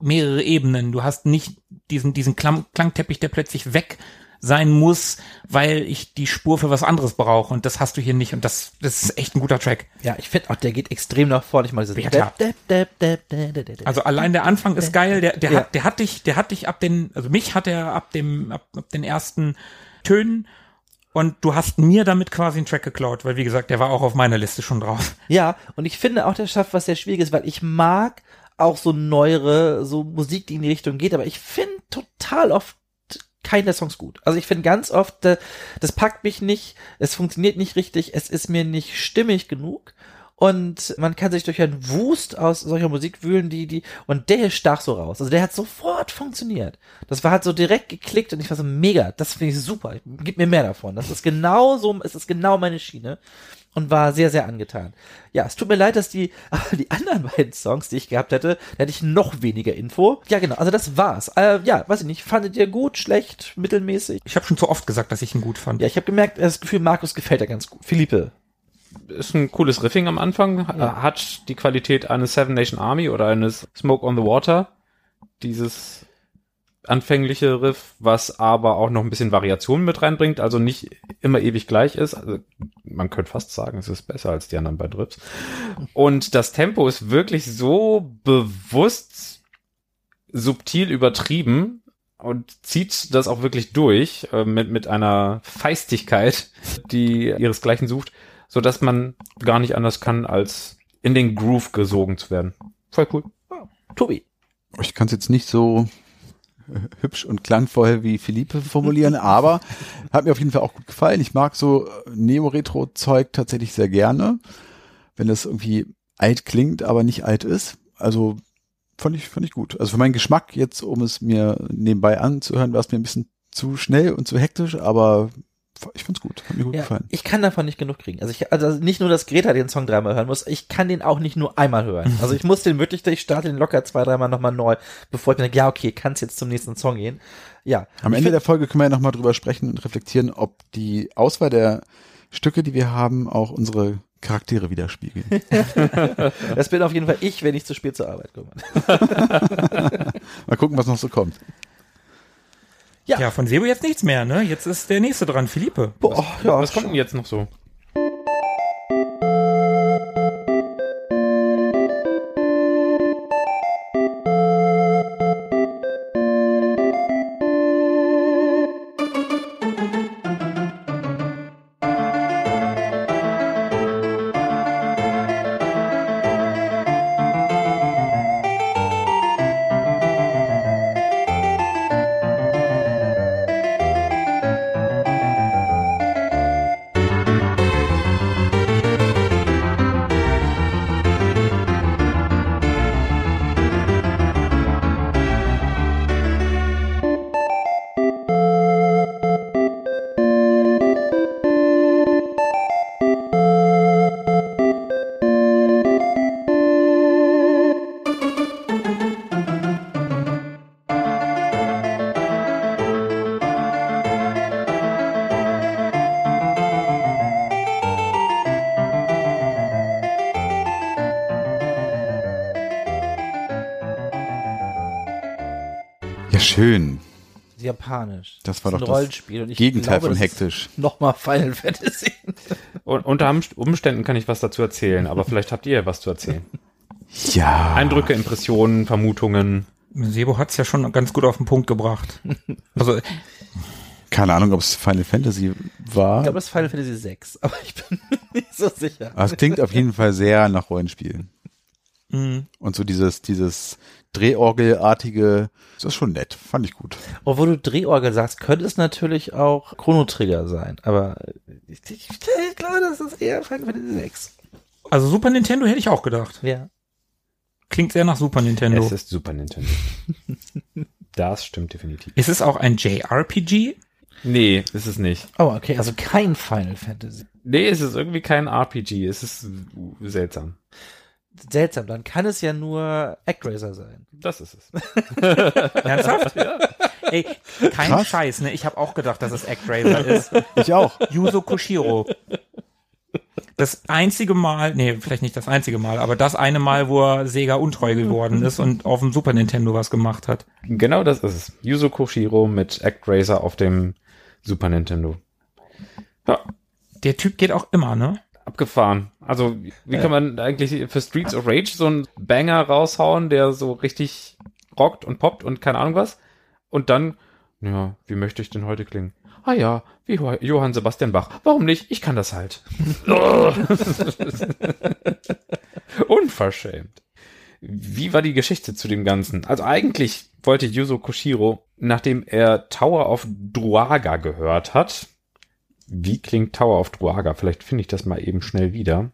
mehrere Ebenen, du hast nicht diesen diesen Klang Klangteppich, der plötzlich weg sein muss, weil ich die Spur für was anderes brauche und das hast du hier nicht und das das ist echt ein guter Track. Ja, ich finde auch, der geht extrem nach vorne. Ich mal dieses Ja, klar. Also allein der Anfang ist geil, der der Ja. hat der hat dich, der hat dich ab den also mich hat er ab dem ab, ab den ersten Tönen und du hast mir damit quasi einen Track geklaut, weil wie gesagt, der war auch auf meiner Liste schon drauf. Ja, und ich finde auch, der schafft was sehr Schwieriges, weil ich mag auch so neuere, so Musik, die in die Richtung geht, aber ich finde total oft keinen der Songs gut. Also ich finde ganz oft, äh, das packt mich nicht, es funktioniert nicht richtig, es ist mir nicht stimmig genug. Und man kann sich durch einen Wust aus solcher Musik wühlen, die, die, und der hier stach so raus. Also der hat sofort funktioniert. Das war halt so direkt geklickt und ich war so mega, das finde ich super. Gib mir mehr davon. Das ist genau so, es ist genau meine Schiene und war sehr, sehr angetan. Ja, es tut mir leid, dass die, [LAUGHS] die anderen beiden Songs, die ich gehabt hätte, da hätte ich noch weniger Info. Ja, genau, also das war's. Äh, ja, weiß ich nicht, fandet ihr gut, schlecht, mittelmäßig? Ich habe schon zu oft gesagt, dass ich ihn gut fand. Ja, ich habe gemerkt, das Gefühl, Markus gefällt er ganz gut. Philippe. Ist ein cooles Riffing am Anfang, Ja. hat die Qualität eines Seven Nation Army oder eines Smoke on the Water. Dieses anfängliche Riff, was aber auch noch ein bisschen Variation mit reinbringt, also nicht immer ewig gleich ist. Also man könnte fast sagen, es ist besser als die anderen beiden Riffs. Und das Tempo ist wirklich so bewusst subtil übertrieben und zieht das auch wirklich durch äh, mit, mit einer Feistigkeit, die ihresgleichen sucht, so dass man gar nicht anders kann, als in den Groove gesogen zu werden. Voll cool. Tobi. Ich kann es jetzt nicht so äh, hübsch und klangvoll wie Philippe formulieren, [LAUGHS] aber hat mir auf jeden Fall auch gut gefallen. Ich mag so äh, Neo-Retro-Zeug tatsächlich sehr gerne, wenn das irgendwie alt klingt, aber nicht alt ist. Also fand ich, fand ich gut. Also für meinen Geschmack jetzt, um es mir nebenbei anzuhören, war es mir ein bisschen zu schnell und zu hektisch, aber ich fand's gut. Hat mir gut Ja, gefallen. ich kann davon nicht genug kriegen. Also ich, also nicht nur, dass Greta den Song dreimal hören muss, ich kann den auch nicht nur einmal hören. [LAUGHS] Also ich muss den wirklich, ich starte den locker zwei, dreimal nochmal neu, bevor ich mir denke, ja, okay, kann's jetzt zum nächsten Song gehen. Ja. Am Ich Ende der Folge können wir ja nochmal drüber sprechen und reflektieren, ob die Auswahl der Stücke, die wir haben, auch unsere Charaktere widerspiegeln. [LAUGHS] Das bin auf jeden Fall ich, wenn ich zu spät zur Arbeit komme. [LAUGHS] Mal gucken, was noch so kommt. Ja. Ja, von Sebo jetzt nichts mehr, ne? Jetzt ist der nächste dran, Philippe. Boah, ja, Was kommt denn jetzt noch so? Japanisch. Das war ist doch ein das Rollenspiel und ich Gegenteil glaube, von das hektisch. Nochmal Final [LAUGHS] Fantasy. Und unter Umst- Umständen kann ich was dazu erzählen, aber vielleicht habt ihr ja was zu erzählen. [LAUGHS] Ja. Eindrücke, Impressionen, Vermutungen. Sebo hat's ja schon ganz gut auf den Punkt gebracht. Also, Keine Ahnung, ob es Final Fantasy war. Ich glaube, das ist Final Fantasy 6, [LAUGHS] aber ich bin mir nicht so sicher. aber es klingt auf jeden Fall sehr nach Rollenspiel. mh, Und so dieses, dieses Drehorgelartige, das ist schon nett. Fand ich gut. Obwohl du Drehorgel sagst, könnte es natürlich auch Chrono Trigger sein, aber ich, ich, ich glaube, das ist eher Final Fantasy 6. also Super Nintendo hätte ich auch gedacht. Ja. Klingt sehr nach Super Nintendo. Es ist Super Nintendo. [LAUGHS] das stimmt definitiv. Ist es auch ein JRPG? Nee, ist es nicht. Oh, okay, also kein Final Fantasy. Nee, es ist irgendwie kein RPG. Es ist seltsam. Seltsam, dann kann es ja nur Actraiser sein. Das ist es. [LAUGHS] Ernsthaft? Ey, kein Krass. Scheiß, ne? Ich habe auch gedacht, dass es Actraiser [LAUGHS] ist. Ich auch. Yuzo Koshiro. Das einzige Mal, nee, vielleicht nicht das einzige Mal, aber das eine Mal, wo er Sega untreu geworden ist und auf dem Super Nintendo was gemacht hat. Genau das ist es. Yuzo Koshiro mit ActRaiser auf dem Super Nintendo. Ja, Der Typ geht auch immer, ne? Abgefahren. Also, wie kann man eigentlich für Streets of Rage so einen Banger raushauen, der so richtig rockt und poppt und keine Ahnung was? Und dann, ja, wie möchte ich denn heute klingen? Ah ja, wie Jo- Johann Sebastian Bach. Warum nicht? Ich kann das halt. [LAUGHS] Unverschämt. Wie war die Geschichte zu dem Ganzen? Also eigentlich wollte Yuzo Koshiro, nachdem er Tower of Druaga gehört hat, wie klingt Tower of Druaga? Vielleicht finde ich das mal eben schnell wieder.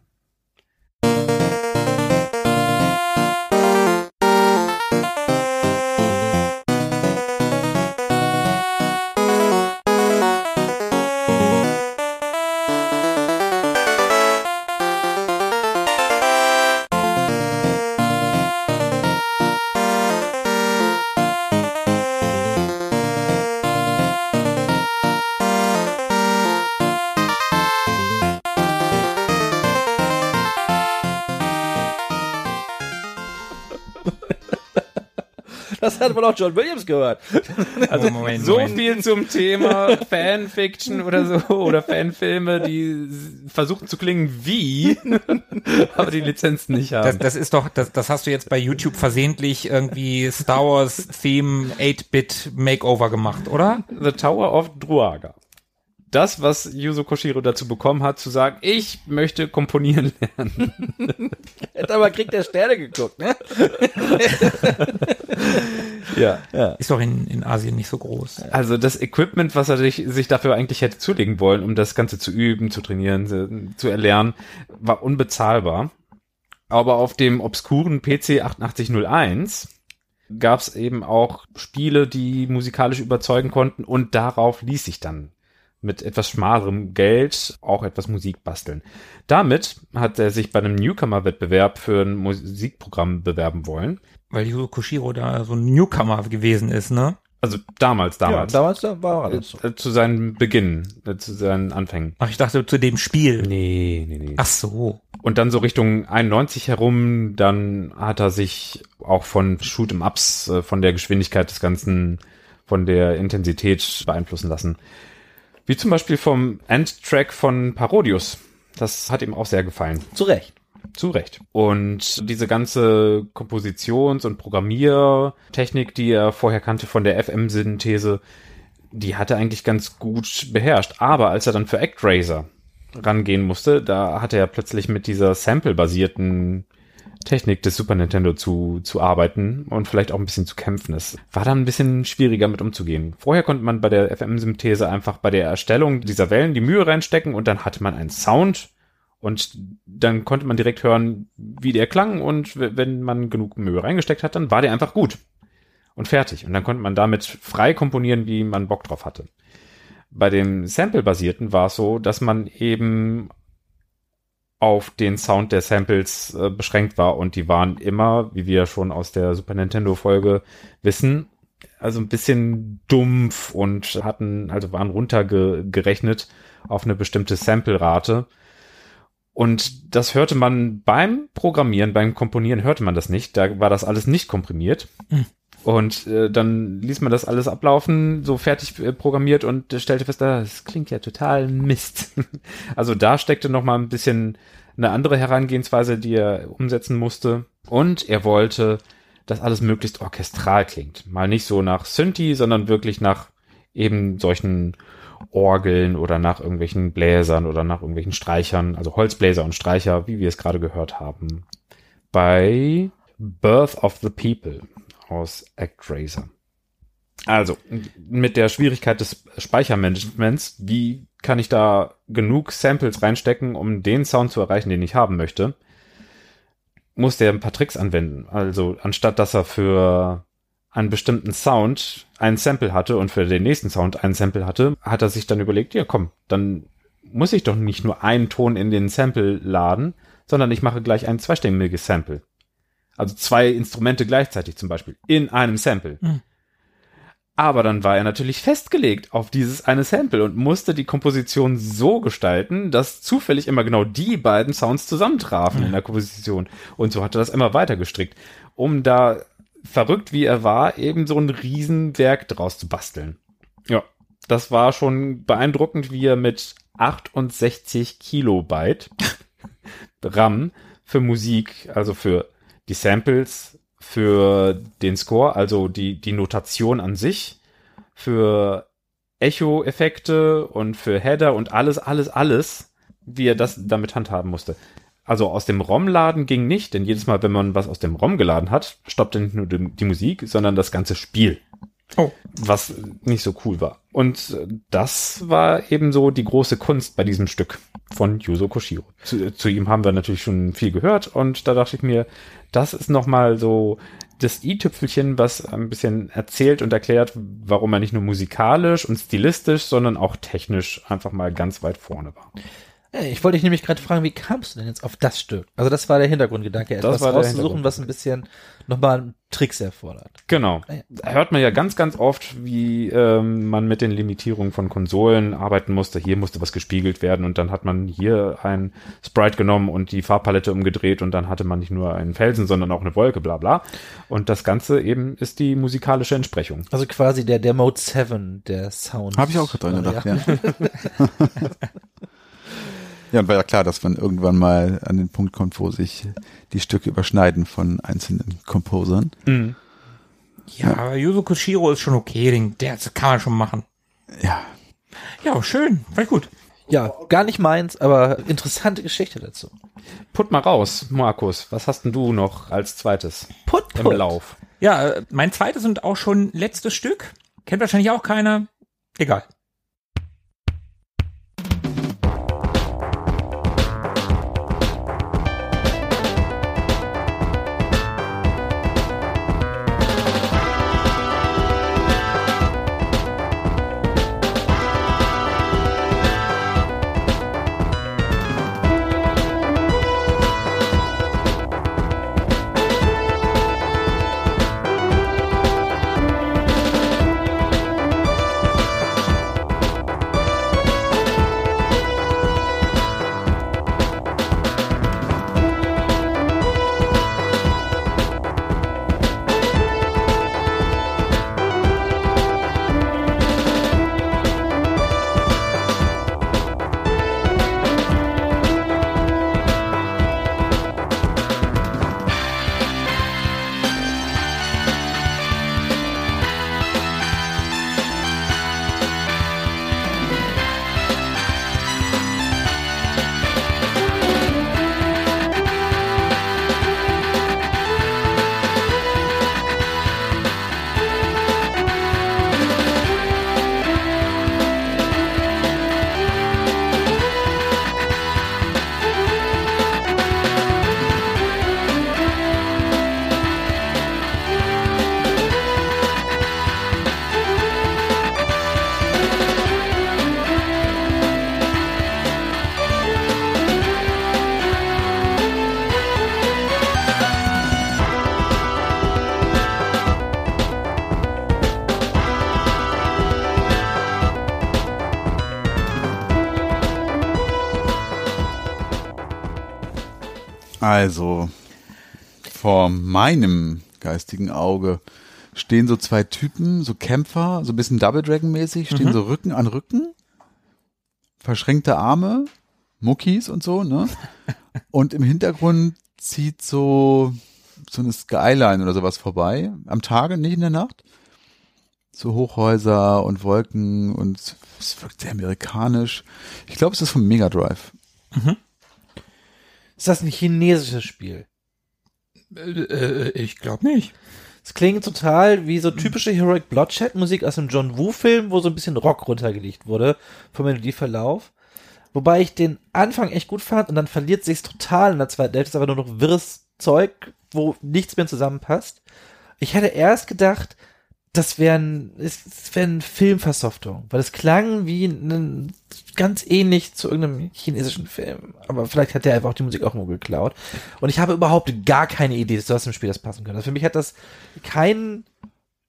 Das hat wohl auch John Williams gehört. [LAUGHS] Also Moment, so Moment. viel zum Thema Fanfiction oder so oder Fanfilme, die versuchen zu klingen wie, [LAUGHS] aber die Lizenz nicht Das, haben. das ist doch, das, das hast du jetzt bei YouTube versehentlich irgendwie Star Wars Theme 8-Bit Makeover gemacht, oder? The Tower of Druaga. Das, was Yuzo Koshiro dazu bekommen hat, zu sagen, ich möchte komponieren lernen. [LAUGHS] Hätte aber Krieg der Sterne geguckt, ne? Ja. Ist doch in, in Asien nicht so groß. Also das Equipment, was er sich, sich dafür eigentlich hätte zulegen wollen, um das Ganze zu üben, zu trainieren, zu, zu erlernen, war unbezahlbar. Aber auf dem obskuren PC 8801 gab es eben auch Spiele, die musikalisch überzeugen konnten und darauf ließ sich dann mit etwas schmalerem Geld auch etwas Musik basteln. Damit hat er sich bei einem Newcomer-Wettbewerb für ein Musikprogramm bewerben wollen. Weil Yuzo Koshiro da so ein Newcomer gewesen ist, ne? Also damals, damals. Ja, damals da war alles so. Äh, zu seinem Beginn, äh, zu seinen Anfängen. Ach, ich dachte zu dem Spiel. Nee, nee, nee. Ach so. Und dann so Richtung 91 herum, dann hat er sich auch von Shoot'em Ups, äh, von der Geschwindigkeit des Ganzen, von der Intensität beeinflussen lassen. Wie zum Beispiel vom Endtrack von Parodius. Das hat ihm auch sehr gefallen. Zu Recht. Zu Recht. Und diese ganze Kompositions- und Programmiertechnik, die er vorher kannte von der FM-Synthese, die hat er eigentlich ganz gut beherrscht. Aber als er dann für ActRaiser rangehen musste, da hatte er plötzlich mit dieser Sample-basierten Technik des Super Nintendo zu, zu arbeiten und vielleicht auch ein bisschen zu kämpfen. Es war dann ein bisschen schwieriger mit umzugehen. Vorher konnte man bei der FM-Synthese einfach bei der Erstellung dieser Wellen die Mühe reinstecken und dann hatte man einen Sound und dann konnte man direkt hören, wie der klang und wenn man genug Mühe reingesteckt hat, dann war der einfach gut und fertig. Und dann konnte man damit frei komponieren, wie man Bock drauf hatte. Bei dem Sample-basierten war es so, dass man eben auf den Sound der Samples äh, beschränkt war und die waren immer, wie wir schon aus der Super Nintendo Folge wissen, also ein bisschen dumpf und hatten, also waren runtergerechnet auf eine bestimmte Sample-Rate. Und das hörte man beim Programmieren, beim Komponieren hörte man das nicht. Da war das alles nicht komprimiert. Und äh, dann ließ man das alles ablaufen, so fertig äh, programmiert und äh, stellte fest, ah, das klingt ja total Mist. [LAUGHS] also da steckte noch mal ein bisschen eine andere Herangehensweise, die er umsetzen musste. Und er wollte, dass alles möglichst orchestral klingt. Mal nicht so nach Synthi, sondern wirklich nach eben solchen Orgeln oder nach irgendwelchen Bläsern oder nach irgendwelchen Streichern, also Holzbläser und Streicher, wie wir es gerade gehört haben. Bei Birth of the People aus ActRaiser. Also, mit der Schwierigkeit des Speichermanagements, wie kann ich da genug Samples reinstecken, um den Sound zu erreichen, den ich haben möchte, muss der ein paar Tricks anwenden. Also, anstatt dass er für einen bestimmten Sound ein Sample hatte und für den nächsten Sound ein Sample hatte, hat er sich dann überlegt, ja komm, dann muss ich doch nicht nur einen Ton in den Sample laden, sondern ich mache gleich ein zweistimmiges Sample. Also zwei Instrumente gleichzeitig zum Beispiel in einem Sample. Hm. Aber dann war er natürlich festgelegt auf dieses eine Sample und musste die Komposition so gestalten, dass zufällig immer genau die beiden Sounds zusammentrafen in der Komposition. Und so hat er das immer weiter gestrickt, um da verrückt wie er war, eben so ein Riesenwerk draus zu basteln. Ja, das war schon beeindruckend, wie er mit 68 Kilobyte [LAUGHS] RAM für Musik, also für die Samples, für den Score, also die, die Notation an sich, für Echo-Effekte und für Header und alles, alles, alles, wie er das damit handhaben musste. Also aus dem ROM-Laden ging nicht, denn jedes Mal, wenn man was aus dem ROM geladen hat, stoppte nicht nur die, die Musik, sondern das ganze Spiel. Oh. Was nicht so cool war. Und das war eben so die große Kunst bei diesem Stück von Yuzo Koshiro. Zu, zu ihm haben wir natürlich schon viel gehört und da dachte ich mir, das ist nochmal so das i-Tüpfelchen, was ein bisschen erzählt und erklärt, warum er nicht nur musikalisch und stilistisch, sondern auch technisch einfach mal ganz weit vorne war. Ich wollte dich nämlich gerade fragen, wie kamst du denn jetzt auf das Stück? Also das war der Hintergrundgedanke, etwas rauszusuchen, was ein bisschen nochmal Tricks erfordert. Genau. Ah. Da hört man ja ganz, ganz oft, wie ähm, man mit den Limitierungen von Konsolen arbeiten musste. Hier musste was gespiegelt werden und dann hat man hier ein Sprite genommen und die Farbpalette umgedreht und dann hatte man nicht nur einen Felsen, sondern auch eine Wolke, bla bla. Und das Ganze eben ist die musikalische Entsprechung. Also quasi der, der Mode 7 der Sound. Habe ich auch gerade dran gedacht, ja. [LAUGHS] [LAUGHS] Ja, und war ja klar, dass man irgendwann mal an den Punkt kommt, wo sich die Stücke überschneiden von einzelnen Composern. Ja, aber Yuzo Koshiro ist schon okay, den, der das kann man schon machen. Ja, Ja, schön, war gut. Ja, gar nicht meins, aber interessante Geschichte dazu. Put mal raus, Markus. Was hast denn du noch als zweites Put, im put. Lauf? Ja, äh, mein zweites und auch schon letztes Stück. Kennt wahrscheinlich auch keiner. Egal. Also vor meinem geistigen Auge stehen so zwei Typen, so Kämpfer, so ein bisschen Double Dragon mäßig, stehen so Rücken an Rücken, verschränkte Arme, Muckis und so, ne? [LAUGHS] Und im Hintergrund zieht so so eine Skyline oder sowas vorbei. Am Tage, nicht in der Nacht. So Hochhäuser und Wolken und es wirkt sehr amerikanisch. Ich glaube, es ist vom Mega Drive. Ist das ein chinesisches Spiel? Äh, äh, ich glaube nicht. Es klingt total wie so typische Heroic Bloodshed Musik aus einem John Woo Film, wo so ein bisschen Rock runtergelegt wurde vom Melodieverlauf. Wobei ich den Anfang echt gut fand und dann verliert sich's total in der zweiten Hälfte, ist aber nur noch wirres Zeug, wo nichts mehr zusammenpasst. Ich hätte erst gedacht, das wäre ein, es wäre eine Filmversoftung, weil es klang wie ein, ganz ähnlich zu irgendeinem chinesischen Film. Aber vielleicht hat der einfach auch die Musik auch nur geklaut. Und ich habe überhaupt gar keine Idee, dass das im Spiel das passen könnte. Also für mich hat das kein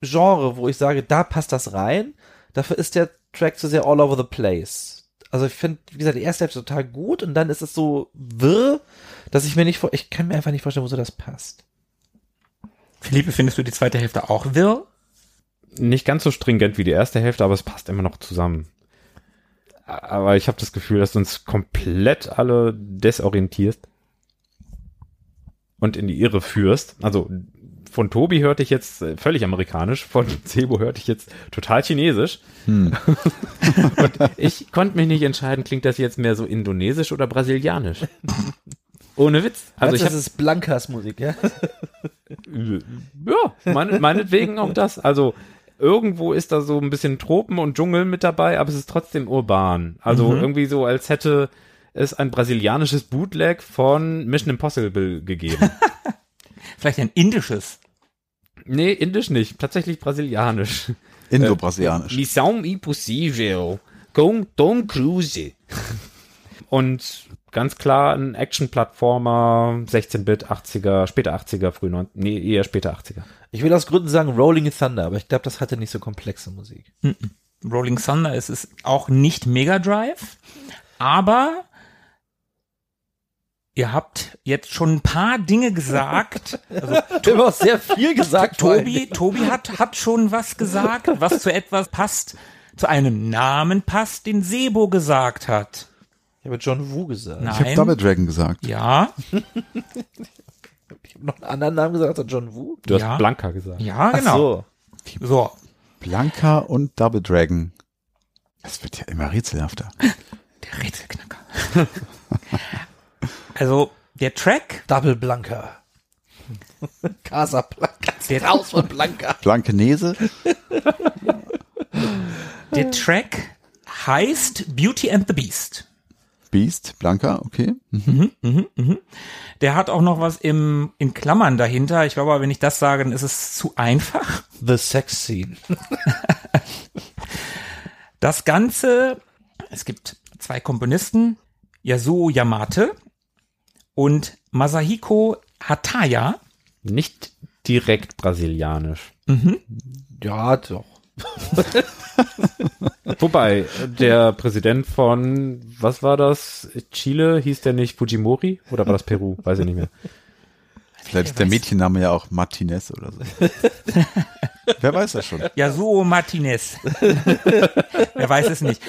Genre, wo ich sage, da passt das rein. Dafür ist der Track zu sehr all over the place. Also ich finde, wie gesagt, die erste Hälfte total gut und dann ist es so wirr, dass ich mir nicht vor, ich kann mir einfach nicht vorstellen, wozu das passt. Philippe, findest du die zweite Hälfte auch wirr? Nicht ganz so stringent wie die erste Hälfte, aber es passt immer noch zusammen. Aber ich habe das Gefühl, dass du uns komplett alle desorientierst und in die Irre führst. Also von Tobi hörte ich jetzt äh, völlig amerikanisch, von [LAUGHS] Sebo hörte ich jetzt total chinesisch. [LAUGHS] und ich konnte mich nicht entscheiden, klingt das jetzt mehr so indonesisch oder brasilianisch? Ohne Witz. Also ich das ist Blankas Musik, ja? ja, mein, meinetwegen auch das. Also irgendwo ist da so ein bisschen Tropen und Dschungel mit dabei, aber es ist trotzdem urban. Also irgendwie so, als hätte es ein brasilianisches Bootleg von Mission Impossible gegeben. [LAUGHS] Vielleicht ein indisches. nee, indisch nicht, tatsächlich brasilianisch. Indo-brasilianisch. Missão impossível com Tom Cruise. [LAUGHS] und ganz klar ein Action-Plattformer, 16-Bit, 80er, später 80er, früh 90 nee, eher später 80er. Ich will aus Gründen sagen Rolling Thunder, aber ich glaube, das hatte nicht so komplexe Musik. Rolling Thunder ist es auch nicht Mega Drive, aber ihr habt jetzt schon ein paar Dinge gesagt. [LAUGHS] Also Du hast auch sehr viel gesagt, Tobi, Tobi hat, hat schon was gesagt, was zu etwas passt, zu einem Namen passt, den Sebo gesagt hat. Ich habe John Woo gesagt. Nein. Ich habe Double Dragon gesagt. Ja, [LAUGHS] Ich habe noch einen anderen Namen gesagt als John Woo. Du Ja. hast Blanca gesagt. ja, Ach genau. so. So, Blanca und Double Dragon. Das wird ja immer rätselhafter. [LAUGHS] der Rätselknacker. [LAUGHS] also, der Track, Double Blanca. Casa Blanca. Der- Raus von Blanca. Blankenese. der Track heißt Beauty and the Beast. Beast, Blanca, okay. Der hat auch noch was im, in Klammern dahinter. Ich glaube, aber wenn ich das sage, dann ist es zu einfach. The Sex Scene. [LAUGHS] Das Ganze, es gibt zwei Komponisten, Yasuo Yamate und Masahiko Hataya. Nicht direkt brasilianisch. Ja, doch. [LAUGHS] [LAUGHS] Wobei, der Präsident von, was war das? Chile, hieß der nicht Fujimori? Oder war das Peru? Weiß ich nicht mehr. Vielleicht ist der Mädchenname ja auch Martinez oder so. [LAUGHS] Wer weiß das schon? Yasuo Martinez. [LAUGHS] Wer weiß es nicht.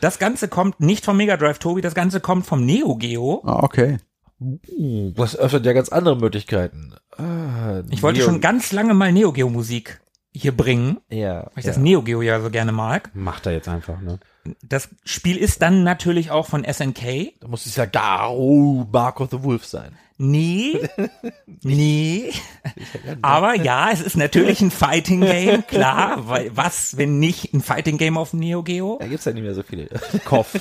Das Ganze kommt nicht vom Mega Drive, Tobi, das Ganze kommt vom Neo Geo. Ah, okay. Uh, das öffnet ja ganz andere Möglichkeiten. Ah, Ich wollte Neo- schon ganz lange mal Neo Geo Musik hier bringen, Ja. weil ich ja. das Neo Geo ja so gerne mag. Macht er jetzt einfach, ne? Das Spiel ist dann natürlich auch von SNK. Da muss es ja Garo Mark of the Wolf sein. Nee, [LAUGHS] nee. Aber [LAUGHS] ja, es ist natürlich ein Fighting Game, klar. Weil was, wenn nicht ein Fighting Game auf Neo Geo? Da gibt's ja nicht mehr so viele. [LAUGHS] Kopf.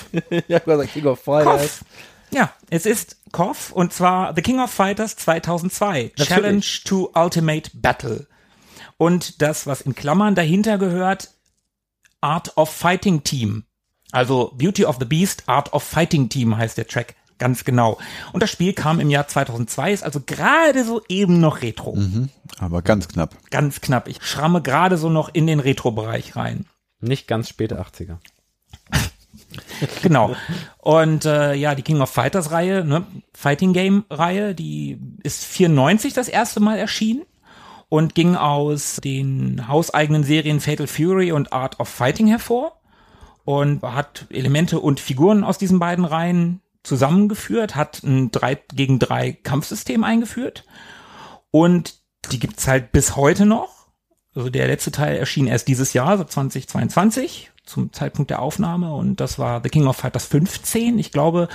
ja, gesagt, King of Fighters. KOF. Ja, es ist KOF und zwar The King of Fighters 2002. Challenge to Ultimate Battle. Und das, was in Klammern dahinter gehört, Art of Fighting Team. Also Beauty of the Beast, Art of Fighting Team heißt der Track. Ganz genau. Und das Spiel kam im Jahr 2002, ist also gerade so eben noch Retro. Aber ganz knapp. Ganz knapp. Ich schramme gerade so noch in den Retro-Bereich rein. Nicht ganz späte 80er. [LAUGHS] Genau. Und äh, ja, die King of Fighters Reihe, ne, Fighting Game Reihe, die ist 94 das erste Mal erschienen und ging aus den hauseigenen Serien Fatal Fury und Art of Fighting hervor und hat Elemente und Figuren aus diesen beiden Reihen zusammengeführt, hat ein 3 gegen 3 Kampfsystem eingeführt und die gibt's halt bis heute noch. Also der letzte Teil erschien erst dieses Jahr, so 2022, zum Zeitpunkt der Aufnahme. Und das war The King of Fighters 15. Ich glaube,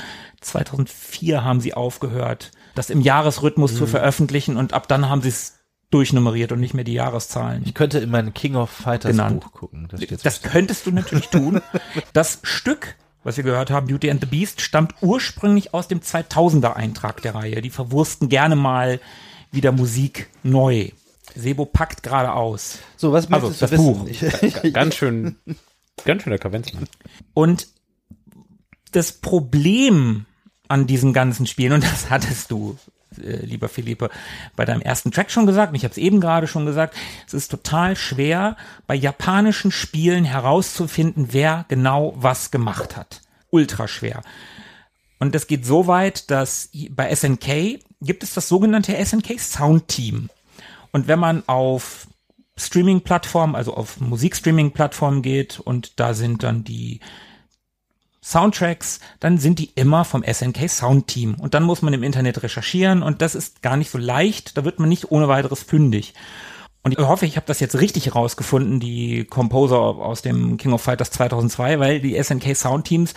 2004 haben sie aufgehört, das im Jahresrhythmus zu veröffentlichen. Und ab dann haben sie es durchnummeriert und nicht mehr die Jahreszahlen. Ich könnte in mein King of Fighters Genannt. Buch gucken. Das, steht Das könntest du natürlich tun. [LAUGHS] Das Stück, was wir gehört haben, Beauty and the Beast, stammt ursprünglich aus dem 2000er Eintrag der Reihe. Die verwursten gerne mal wieder Musik neu. Sebo packt gerade aus. so, was Also, möchtest das Buch. Ganz schön, ganz schön der Kavenzmann. Und das Problem an diesen ganzen Spielen, und das hattest du, äh, lieber Philippe, bei deinem ersten Track schon gesagt, und ich habe es eben gerade schon gesagt, es ist total schwer, bei japanischen Spielen herauszufinden, wer genau was gemacht hat. Ultra schwer. Und das geht so weit, dass bei SNK gibt es das sogenannte SNK Sound Team. Und wenn man auf Streaming-Plattformen, also auf Musikstreaming-Plattformen geht und da sind dann die Soundtracks, dann sind die immer vom SNK Sound Team. Und dann muss man im Internet recherchieren und das ist gar nicht so leicht. Da wird man nicht ohne weiteres fündig. Und ich hoffe, ich habe das jetzt richtig herausgefunden, die Composer aus dem King of Fighters 2002, weil die SNK Sound Teams,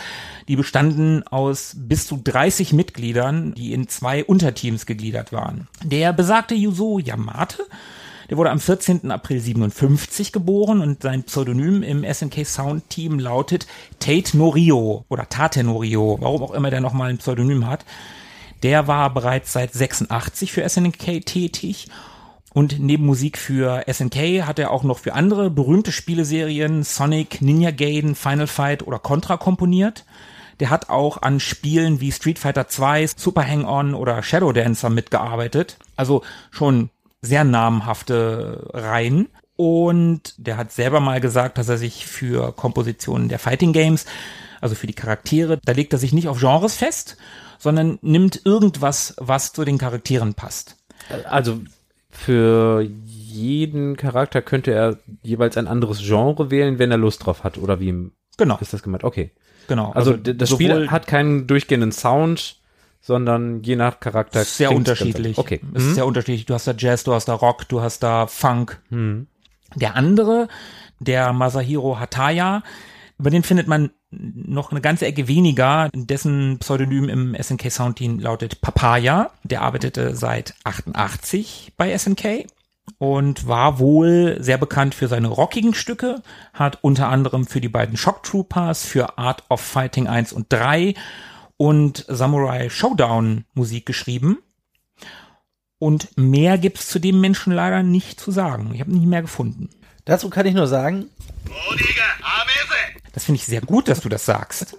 die bestanden aus bis zu 30 Mitgliedern, die in zwei Unterteams gegliedert waren. Der besagte Yuzo Yamate, der wurde am 14. April 57 geboren und sein Pseudonym im SNK Sound Team lautet Tate Norio oder Tate Norio, warum auch immer der nochmal ein Pseudonym hat. Der war bereits seit 86 für SNK tätig und neben Musik für SNK hat er auch noch für andere berühmte Spieleserien Sonic, Ninja Gaiden, Final Fight oder Contra komponiert. der hat auch an Spielen wie Street Fighter 2, Super Hang-On oder Shadow Dancer mitgearbeitet. Also schon sehr namhafte Reihen. Und der hat selber mal gesagt, dass er sich für Kompositionen der Fighting Games, also für die Charaktere, da legt er sich nicht auf Genres fest, sondern nimmt irgendwas, was zu den Charakteren passt. Also für jeden Charakter könnte er jeweils ein anderes Genre wählen, wenn er Lust drauf hat. Oder wie Genau, ist das gemeint? Okay. genau. Also, d- das Spiel hat keinen durchgehenden Sound, sondern je nach Charakter sehr unterschiedlich. Okay. Es ist sehr unterschiedlich. Du hast da Jazz, du hast da Rock, du hast da Funk. Der andere, der Masahiro Hataya, über den findet man noch eine ganze Ecke weniger. Dessen Pseudonym im SNK Soundteam lautet Papaya. Der arbeitete seit 88 bei SNK und war wohl sehr bekannt für seine rockigen Stücke, hat unter anderem für die beiden Shock Troopers, für Art of Fighting 1 und 3 und Samurai Showdown Musik geschrieben. Und mehr gibt's zu dem Menschen leider nicht zu sagen. Ich habe nicht mehr gefunden. Dazu kann ich nur sagen, Das finde ich sehr gut, dass du das sagst.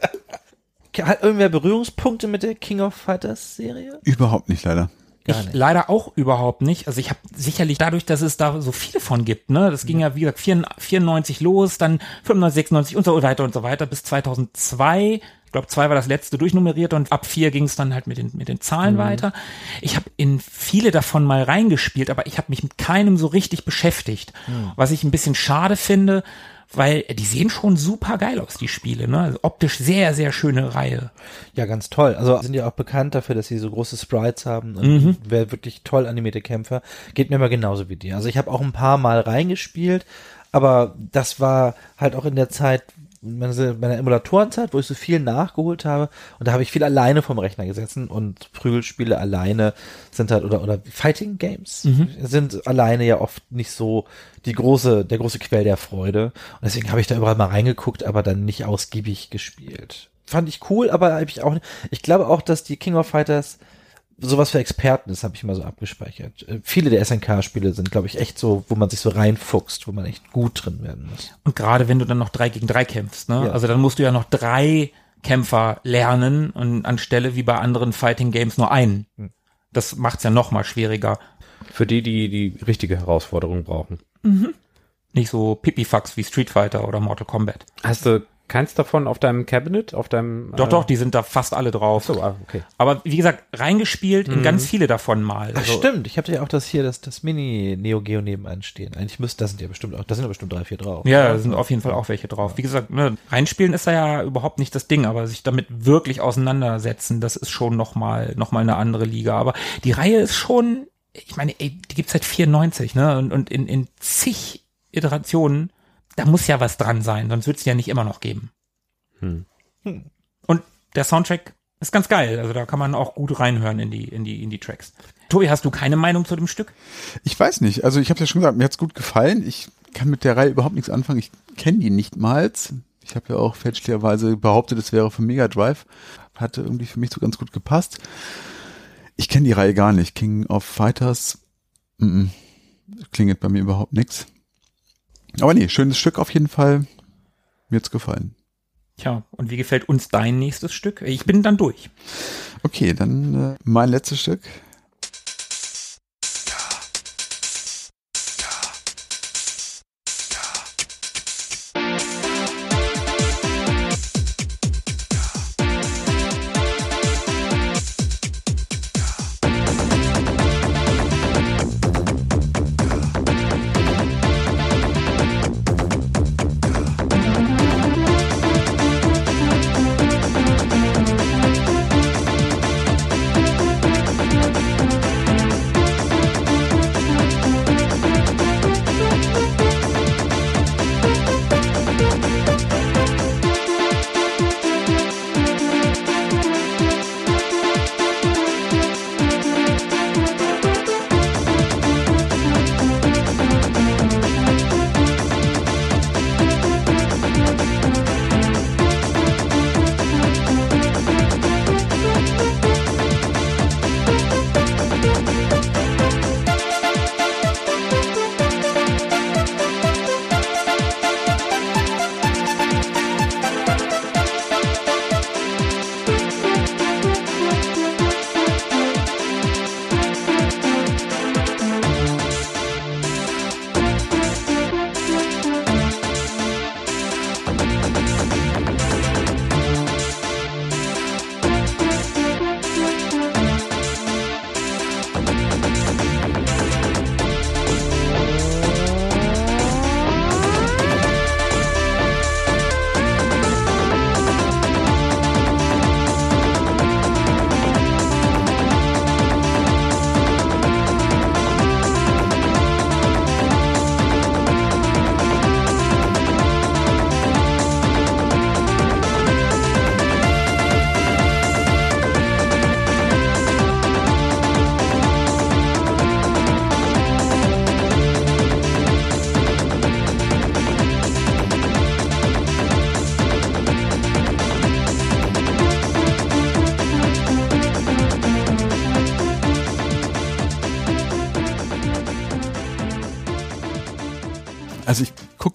[LAUGHS] hat irgendwer Berührungspunkte mit der King of Fighters Serie? Überhaupt nicht, leider. Gar ich nicht. leider auch überhaupt nicht. Also ich habe sicherlich dadurch, dass es da so viele von gibt, ne, das ging ja wie gesagt 94 los, dann 95, 96 und so weiter und so weiter bis 2002. Ich glaube, zwei war das letzte durchnummeriert und ab vier ging es dann halt mit den mit den Zahlen weiter. Ich habe in viele davon mal reingespielt, aber ich habe mich mit keinem so richtig beschäftigt, was ich ein bisschen schade finde, weil die sehen schon super geil aus die Spiele, ne? Also optisch sehr sehr schöne Reihe. Ja, ganz toll. Also sind ja auch bekannt dafür, dass sie so große Sprites haben und wer wirklich toll animierte Kämpfer. Geht mir immer genauso wie dir. Also ich habe auch ein paar Mal reingespielt, aber das war halt auch in der Zeit, meine- meiner Emulatorenzeit, wo ich so viel nachgeholt habe und da habe ich viel alleine vom Rechner gesessen und Prügelspiele alleine sind halt oder oder Fighting Games sind alleine ja oft nicht so die große der große Quell der Freude und deswegen habe ich da überall mal reingeguckt, aber dann nicht ausgiebig gespielt. Fand ich cool, aber habe ich auch nicht. Ich glaube auch, dass die King of Fighters sowas für Experten ist, habe ich mal so abgespeichert. Äh, Viele der SNK-Spiele sind, glaube ich, echt so, wo man sich so reinfuchst, wo man echt gut drin werden muss. Und gerade wenn du dann noch drei gegen drei kämpfst, ne? Ja. Also dann musst du ja noch drei Kämpfer lernen und anstelle wie bei anderen Fighting Games nur einen. Das macht's ja noch mal schwieriger. Für die, die die richtige Herausforderung brauchen. Nicht so Pipifax wie Street Fighter oder Mortal Kombat. Hast du keins davon auf deinem Cabinet, auf deinem Doch, äh, doch, die sind da fast alle drauf. So, ah, okay. Aber wie gesagt, reingespielt in ganz viele davon mal. Ach Also, stimmt, ich habe ja auch das hier, das, das Mini-Neo Geo nebenan stehen. Eigentlich müsste, das sind ja bestimmt auch, da sind ja bestimmt drei, vier drauf. Ja, da sind auf jeden Fall auch welche drauf. Wie gesagt, ne, reinspielen ist da ja überhaupt nicht das Ding, aber sich damit wirklich auseinandersetzen, das ist schon noch mal, noch mal eine andere Liga. Aber die Reihe ist schon, ich meine, ey, die gibt's seit 94, ne, und, und in, in zig Iterationen, da muss ja was dran sein, sonst wird's die ja nicht immer noch geben. Und der Soundtrack ist ganz geil, also da kann man auch gut reinhören in die, in die, in die Tracks. Tobi, hast du keine Meinung zu dem Stück? Ich weiß nicht. Also ich habe ja schon gesagt, mir hat's gut gefallen. Ich kann mit der Reihe überhaupt nichts anfangen. Ich kenne die nicht mal. Ich habe ja auch fälschlicherweise behauptet, es wäre für Mega Drive. Hatte irgendwie für mich so ganz gut gepasst. Ich kenne die Reihe gar nicht. King of Fighters mm, -mm, klingelt bei mir überhaupt nichts. Aber nee, schönes Stück auf jeden Fall. Mir hat's gefallen. Tja, und wie gefällt uns dein nächstes Stück? Ich bin dann durch. Okay, dann äh, mein letztes Stück.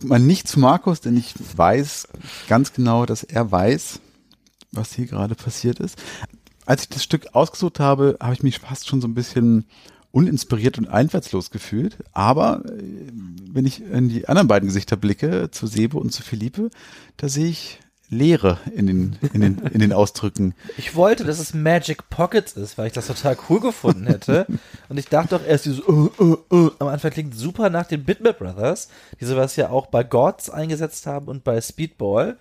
Mal nicht zu Markus, denn ich weiß ganz genau, dass er weiß, was hier gerade passiert ist. Als ich das Stück ausgesucht habe, habe ich mich fast schon so ein bisschen uninspiriert und einfallslos gefühlt. Aber äh, wenn ich in die anderen beiden Gesichter blicke, zu Sebo und zu Philippe, da sehe ich Leere in den, in den, in den Ausdrücken. Ich wollte, dass es Magic Pockets ist, weil ich das total cool gefunden hätte. [LAUGHS] Und ich dachte auch erst, dieses uh, uh, uh, am Anfang klingt super nach den Bitmap Brothers, die sowas ja auch bei Gods eingesetzt haben und bei Speedball.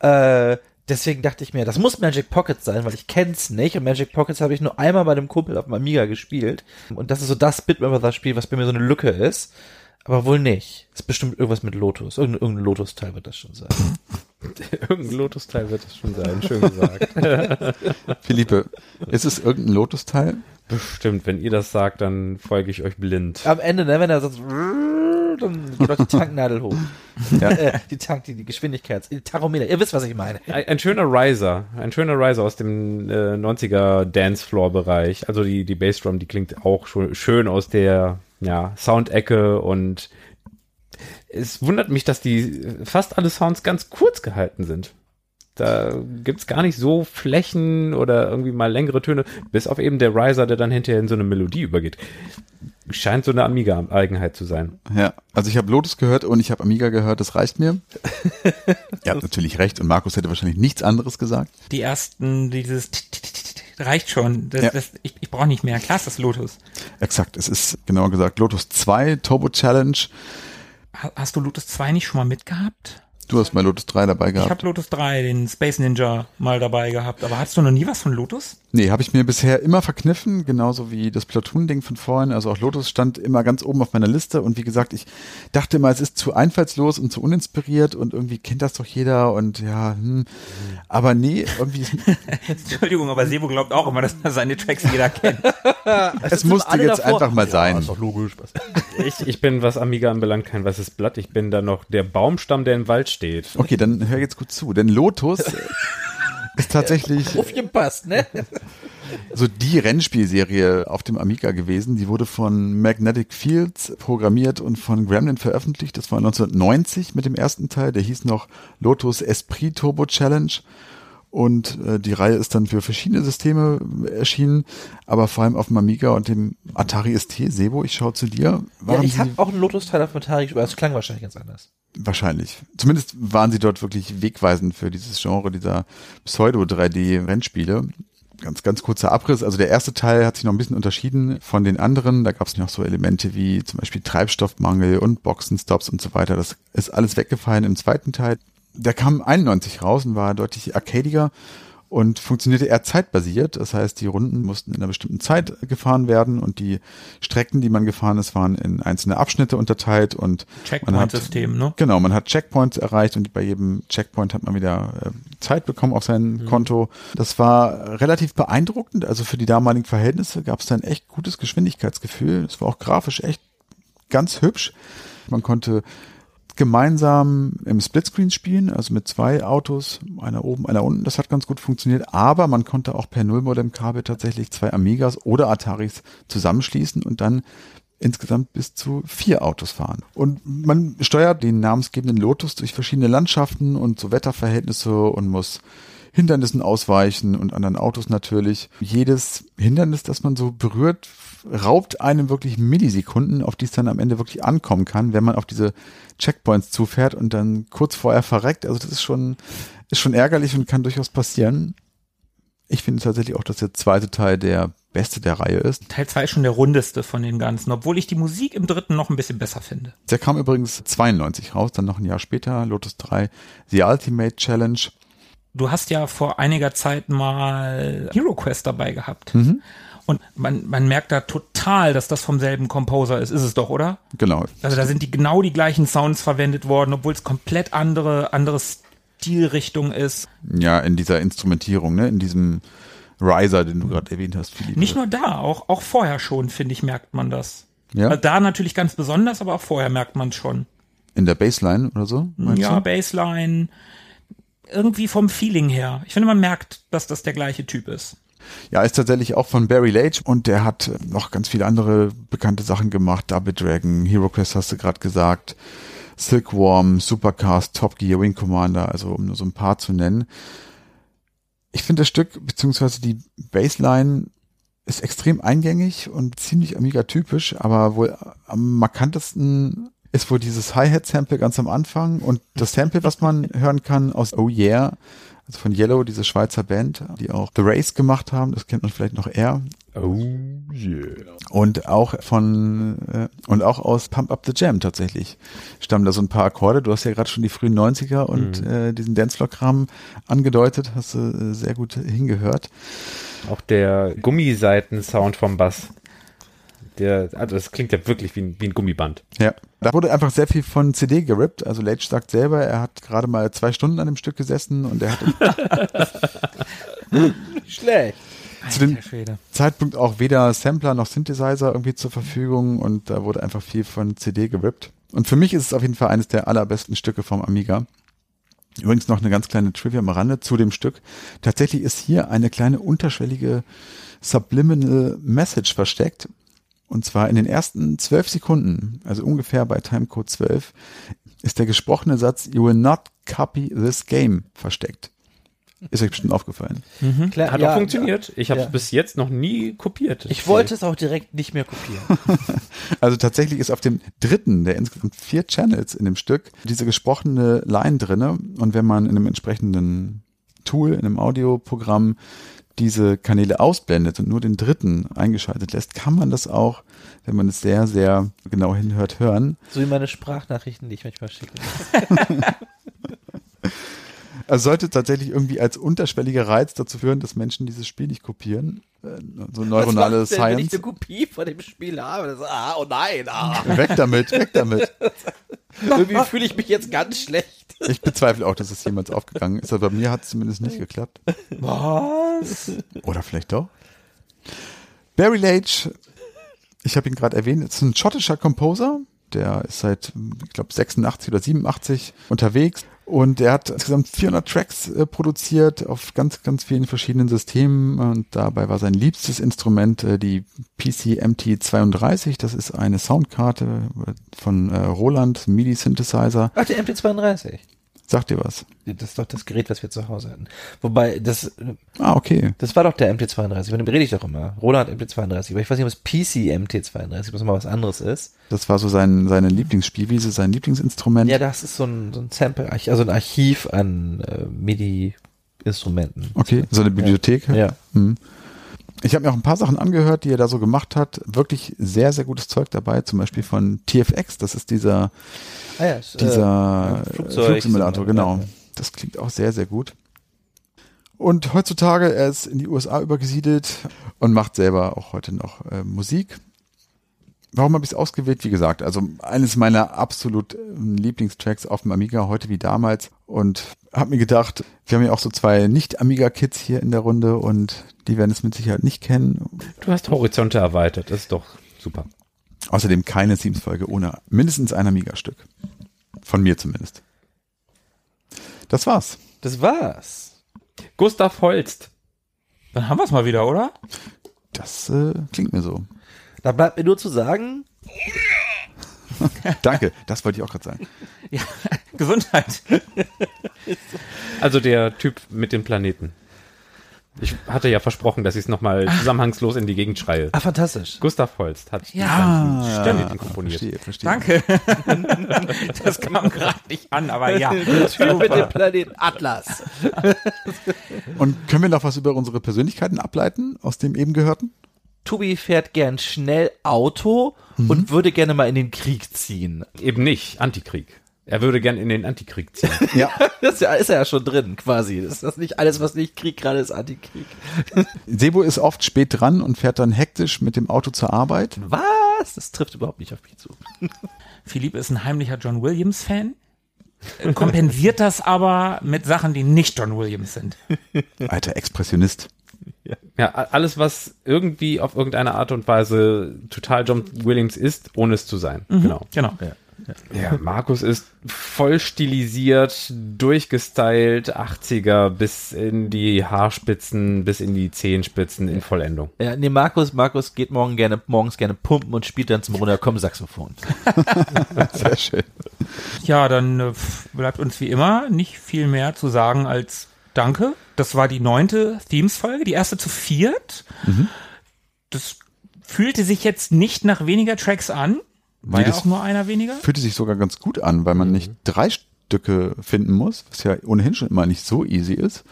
Äh, deswegen dachte ich mir, das muss Magic Pockets sein, weil ich kenn's nicht. Und Magic Pockets habe ich nur einmal bei einem Kumpel auf dem Amiga gespielt. Und das ist so das Bitmap Brothers Spiel, was bei mir so eine Lücke ist. Aber wohl nicht. Ist bestimmt irgendwas mit Lotus. Irgendein, irgendein Lotus-Teil wird das schon sein. [LAUGHS] [LAUGHS] Irgendein Lotus-Teil wird es schon sein, schön gesagt. [LAUGHS] Philippe, ist es irgendein Lotus-Teil? Bestimmt, wenn ihr das sagt, dann folge ich euch blind. Am Ende, ne, wenn er sagt, [LAUGHS] dann geht auch die Tanknadel hoch. Ja. äh, die Tank, die, die Geschwindigkeit, die Tachometer. Ihr wisst, was ich meine. Ein, ein schöner Riser, ein schöner Riser aus dem äh, 90er Dancefloor-Bereich. Also die, die Bassdrum, die klingt auch schon schön aus der ja, Soundecke und es wundert mich, dass die fast alle Sounds ganz kurz gehalten sind. Da gibt's gar nicht so Flächen oder irgendwie mal längere Töne, bis auf eben der Riser, der dann hinterher in so eine Melodie übergeht. Scheint so eine Amiga-Eigenheit zu sein. Ja, also ich habe Lotus gehört und ich habe Amiga gehört, das reicht mir. [LAUGHS] Ihr habt natürlich recht und Markus hätte wahrscheinlich nichts anderes gesagt. Die ersten, dieses reicht schon. Das, Ja. das, ich ich brauche nicht mehr. Klar ist das Lotus. Exakt, es ist genauer gesagt Lotus 2 Turbo Challenge. Ha- Hast du Lotus 2 nicht schon mal mitgehabt? Du hast mal Lotus 3 dabei Ich gehabt. habe Lotus 3, den Space Ninja, mal dabei gehabt. Aber hattest du noch nie was von Lotus? Nee, habe ich mir bisher immer verkniffen, genauso wie das Platoon-Ding von vorhin. Also auch Lotus stand immer ganz oben auf meiner Liste. Und wie gesagt, ich dachte immer, es ist zu einfallslos und zu uninspiriert und irgendwie kennt das doch jeder und ja, hm. aber nee, irgendwie ist, [LAUGHS] Entschuldigung, aber Sebo glaubt auch immer, dass seine Tracks jeder kennt. [LAUGHS] es musste jetzt einfach mal sein. ist doch logisch. Was. Ich, ich bin, was Amiga anbelangt, kein weißes Blatt. Ich bin da noch der Baumstamm, der im Wald steht. Okay, dann hör jetzt gut zu, denn Lotus [LAUGHS] ist tatsächlich Aufgepasst, ne? so die Rennspielserie auf dem Amiga gewesen. Die wurde von Magnetic Fields programmiert und von Gremlin veröffentlicht. Das war 1990 mit dem ersten Teil. Der hieß noch Lotus Esprit Turbo Challenge. Und äh, die Reihe ist dann für verschiedene Systeme erschienen, aber vor allem auf dem Amiga und dem Atari ST. Sebo, ich schaue zu dir. Ja, Waren ich Sie habe auch einen Lotus-Teil auf Atari gespielt, aber es klang wahrscheinlich ganz anders. wahrscheinlich. Zumindest waren sie dort wirklich wegweisend für dieses Genre dieser Pseudo-3D-Rennspiele. Ganz, ganz kurzer Abriss. Also der erste Teil hat sich noch ein bisschen unterschieden von den anderen. Da gab es noch so Elemente wie zum Beispiel Treibstoffmangel und Boxenstops und so weiter. Das ist alles weggefallen im zweiten Teil. Der kam 91 raus und war deutlich arcadiger und funktionierte eher zeitbasiert. Das heißt, die Runden mussten in einer bestimmten Zeit gefahren werden und die Strecken, die man gefahren ist, waren in einzelne Abschnitte unterteilt und Checkpoint-System, ne? Genau, man hat Checkpoints erreicht und bei jedem Checkpoint hat man wieder äh, Zeit bekommen auf sein Konto. Das war relativ beeindruckend. Also für die damaligen Verhältnisse gab es da ein echt gutes Geschwindigkeitsgefühl. Es war auch grafisch echt ganz hübsch. Man konnte gemeinsam im Splitscreen spielen, also mit zwei Autos, einer oben, einer unten. Das hat ganz gut funktioniert, aber man konnte auch per Nullmodem-Kabel tatsächlich zwei Amigas oder Ataris zusammenschließen und dann insgesamt bis zu vier Autos fahren. Und man steuert den namensgebenden Lotus durch verschiedene Landschaften und so Wetterverhältnisse und muss Hindernissen ausweichen und anderen Autos natürlich. Jedes Hindernis, das man so berührt, raubt einem wirklich Millisekunden, auf die es dann am Ende wirklich ankommen kann, wenn man auf diese Checkpoints zufährt und dann kurz vorher verreckt. Also das ist schon, ist schon ärgerlich und kann durchaus passieren. Ich finde tatsächlich auch, dass der zweite Teil der beste der Reihe ist. Teil 2 ist schon der rundeste von den ganzen, obwohl ich die Musik im dritten noch ein bisschen besser finde. Der kam übrigens 92 raus, dann noch ein Jahr später, Lotus 3, The Ultimate Challenge. Du hast ja vor einiger Zeit mal Hero Quest dabei gehabt. Mhm. Und man, man merkt da total, dass das vom selben Composer ist. Ist es doch, oder? Genau. Also da sind die genau die gleichen Sounds verwendet worden, obwohl es komplett andere, andere Stilrichtung ist. Ja, in dieser Instrumentierung, ne, in diesem Riser, den du gerade erwähnt hast, Philipp. Nicht nur da, auch, auch vorher schon, finde ich, merkt man das. Ja? Also da natürlich ganz besonders, aber auch vorher merkt man es schon. in der Bassline oder so? Ja, du? Bassline, irgendwie vom Feeling her. Ich finde, man merkt, dass das der gleiche Typ ist. Ja, ist tatsächlich auch von Barry Lage und der hat noch ganz viele andere bekannte Sachen gemacht. Double Dragon, Hero Quest hast du gerade gesagt. Silkworm, Supercars, Top Gear, Wing Commander, also um nur so ein paar zu nennen. Ich finde das Stück, beziehungsweise die Bassline ist extrem eingängig und ziemlich Amiga-typisch, aber wohl am markantesten ist wohl dieses Hi-Hat-Sample ganz am Anfang und das Sample, was man [LAUGHS] hören kann aus Oh Yeah, also von Yellow, diese Schweizer Band, die auch The Race gemacht haben, das kennt man vielleicht noch eher. Oh yeah. Und auch von äh, und auch aus Pump Up the Jam tatsächlich stammen da so ein paar Akkorde. Du hast ja gerade schon die frühen 90er und äh, diesen Dancefloor-Kram angedeutet, hast du äh, sehr gut hingehört. Auch der Gummiseiten-Sound vom Bass. Der, also das klingt ja wirklich wie ein, wie ein Gummiband. Ja, da wurde einfach sehr viel von CD gerippt. Also Leitch sagt selber, er hat gerade mal zwei Stunden an dem Stück gesessen und er hat [LAUGHS] [LAUGHS] Schlecht. zu dem. Zeitpunkt auch weder Sampler noch Synthesizer irgendwie zur Verfügung und da wurde einfach viel von CD gerippt. Und für mich ist es auf jeden Fall eines der allerbesten Stücke vom Amiga. Übrigens noch eine ganz kleine Trivia am Rande zu dem Stück. Tatsächlich ist hier eine kleine unterschwellige Subliminal Message versteckt. Und zwar in den ersten zwölf Sekunden, also ungefähr bei Timecode 12, ist der gesprochene Satz You will not copy this game versteckt. Ist euch bestimmt aufgefallen. Klar, Hat ja, auch funktioniert. Ich habe es ja. bis jetzt noch nie kopiert. Ich wollte es auch direkt nicht mehr kopieren. [LAUGHS] Also tatsächlich ist auf dem dritten der insgesamt vier Channels in dem Stück diese gesprochene Line drinne. Und wenn man in einem entsprechenden Tool, in einem Audioprogramm diese Kanäle ausblendet und nur den dritten eingeschaltet lässt, kann man das auch, wenn man es sehr, sehr genau hinhört, hören. So wie meine Sprachnachrichten, die ich manchmal schicke. [LAUGHS] Also sollte tatsächlich irgendwie als unterschwelliger Reiz dazu führen, dass Menschen dieses Spiel nicht kopieren. Äh, So neuronale Was macht denn, Wenn ich Science. eine Kopie von dem Spiel habe, das, ah, oh nein, ah. Weg damit, weg damit. [LAUGHS] Irgendwie fühle ich mich jetzt ganz schlecht. Ich bezweifle auch, dass es jemals aufgegangen ist, aber bei mir hat es zumindest nicht geklappt. Was? Oder vielleicht doch. Barry Leitch, ich habe ihn gerade erwähnt, ist ein schottischer Composer. Der ist seit, ich glaube, 86 oder 87 unterwegs. Und er hat insgesamt 400 Tracks äh, produziert auf ganz, ganz vielen verschiedenen Systemen. Und dabei war sein liebstes Instrument äh, die PC MT32. Das ist eine Soundkarte äh, von äh, Roland, MIDI-Synthesizer. Ach, der MP32. Sagt dir was? Das ist doch das Gerät, was wir zu Hause hatten. Wobei, das, Ah, okay. das war doch der MT32. Von dem rede ich doch immer. Roland MT32. Aber ich weiß nicht, was PC MT32, was mal was anderes ist. Das war so sein, seine Lieblingsspielwiese, sein Lieblingsinstrument. Ja, das ist so ein, so ein Sample, also ein Archiv an äh, MIDI-Instrumenten. Okay, so eine Bibliothek. Ja. Hm. Ich habe mir auch ein paar Sachen angehört, die er da so gemacht hat. Wirklich sehr, sehr gutes Zeug dabei. Zum Beispiel von TFX. Das ist dieser, Ah ja, ist, dieser äh, äh, Flugsimulator, genau. Das klingt auch sehr, sehr gut. Und heutzutage, er ist in die USA übergesiedelt und macht selber auch heute noch äh, Musik. Warum habe ich es ausgewählt? Wie gesagt, also eines meiner absolut ähm, Lieblingstracks auf dem Amiga, heute wie damals. Und habe mir gedacht, wir haben ja auch so zwei Nicht-Amiga-Kids hier in der Runde und die werden es mit Sicherheit nicht kennen. Du hast Horizonte erweitert. Das ist doch super. Außerdem keine Sims-Folge ohne mindestens ein Amiga-Stück. Von mir zumindest. Das war's. Das war's. Gustav Holst. Dann haben wir es mal wieder, oder? Das äh, klingt mir so. Da bleibt mir nur zu sagen, [LAUGHS] Danke, das wollte ich auch gerade sagen. [LAUGHS] Ja, Gesundheit. [LAUGHS] Also der Typ mit dem Planeten. Ich hatte ja versprochen, dass ich es nochmal zusammenhangslos in die Gegend schreie. ah, fantastisch. Gustav Holst hat Ja. die ganzen Planeten komponiert. Verstehe, verstehe. Danke. Das kam gerade nicht an, aber ja. Typ mit dem Planeten Atlas. Und können wir noch was über unsere Persönlichkeiten ableiten aus dem eben gehörten? Tobi fährt gern schnell Auto und würde gerne mal in den Krieg ziehen. Eben nicht. Antikrieg. Er würde gern in den Antikrieg ziehen. [LAUGHS] Ja. Das ist ja, ist ja schon drin, quasi. Das ist das nicht alles, was nicht Krieg gerade ist, Antikrieg. [LAUGHS] Sebo ist oft spät dran und fährt dann hektisch mit dem Auto zur Arbeit. Was? Das trifft überhaupt nicht auf mich zu. [LAUGHS] Philipp ist ein heimlicher John Williams-Fan. Kompensiert das aber mit Sachen, die nicht John Williams sind. Alter Expressionist. Ja, a- alles, was irgendwie auf irgendeine Art und Weise total John Williams ist, ohne es zu sein. Genau. Genau. Ja, Markus ist voll stilisiert, durchgestylt, 80er bis in die Haarspitzen, bis in die Zehenspitzen in Vollendung. Ja, nee, Markus, Markus geht morgen gerne, morgens gerne pumpen und spielt dann zum Runterkommen Saxophon. [LAUGHS] Sehr schön. Ja, dann äh, bleibt uns wie immer nicht viel mehr zu sagen als Danke. Das war die neunte Themes-Folge, die erste zu viert. Das fühlte sich jetzt nicht nach weniger Tracks an. War Nee, ja das auch nur einer weniger. Fühlte sich sogar ganz gut an, weil man nicht drei Stücke finden muss, was ja ohnehin schon immer nicht so easy ist.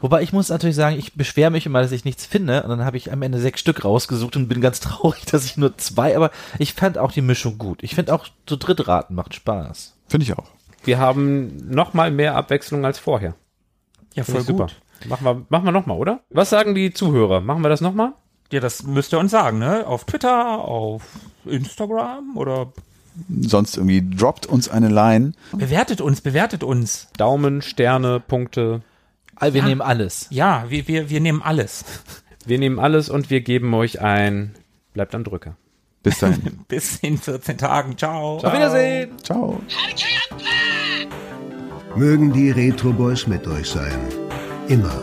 Wobei ich muss natürlich sagen, ich beschwere mich immer, dass ich nichts finde und dann habe ich am Ende sechs Stück rausgesucht und bin ganz [LAUGHS] traurig, dass ich nur zwei, aber ich fand auch die Mischung gut. Ich finde auch so Drittraten macht Spaß. Finde ich auch. Wir haben noch mal mehr Abwechslung als vorher. Ja, Finde ich super. Machen wir, machen wir noch mal, oder? Was sagen die Zuhörer? Machen wir das noch mal? Ja, das müsst ihr uns sagen, ne? Auf Twitter, auf Instagram oder Sonst irgendwie droppt uns eine Line. bewertet uns, bewertet uns. Daumen, Sterne, Punkte. Wir Ja. nehmen alles. Ja, wir, wir, wir nehmen alles. [LAUGHS] Wir nehmen alles und wir geben euch ein. Bleibt am Drücker. Bis dahin. [LAUGHS] Bis in 14 Tagen. Ciao. Auf Wiedersehen! Ciao. Mögen die Retro Boys mit euch sein. Immer.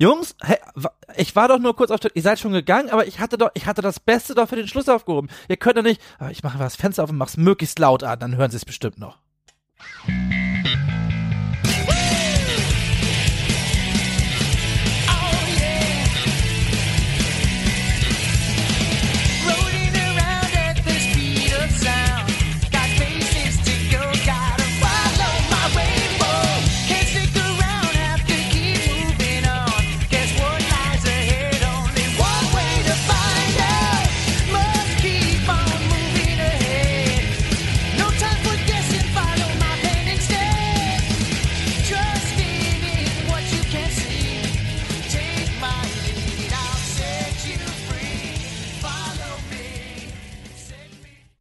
Jungs, hä, ich war doch nur kurz auf der, ihr seid schon gegangen, aber ich hatte doch, ich hatte das Beste doch für den Schluss aufgehoben. Ihr könnt doch nicht, ich mache das Fenster auf und mach's möglichst laut an, dann hören sie es bestimmt noch.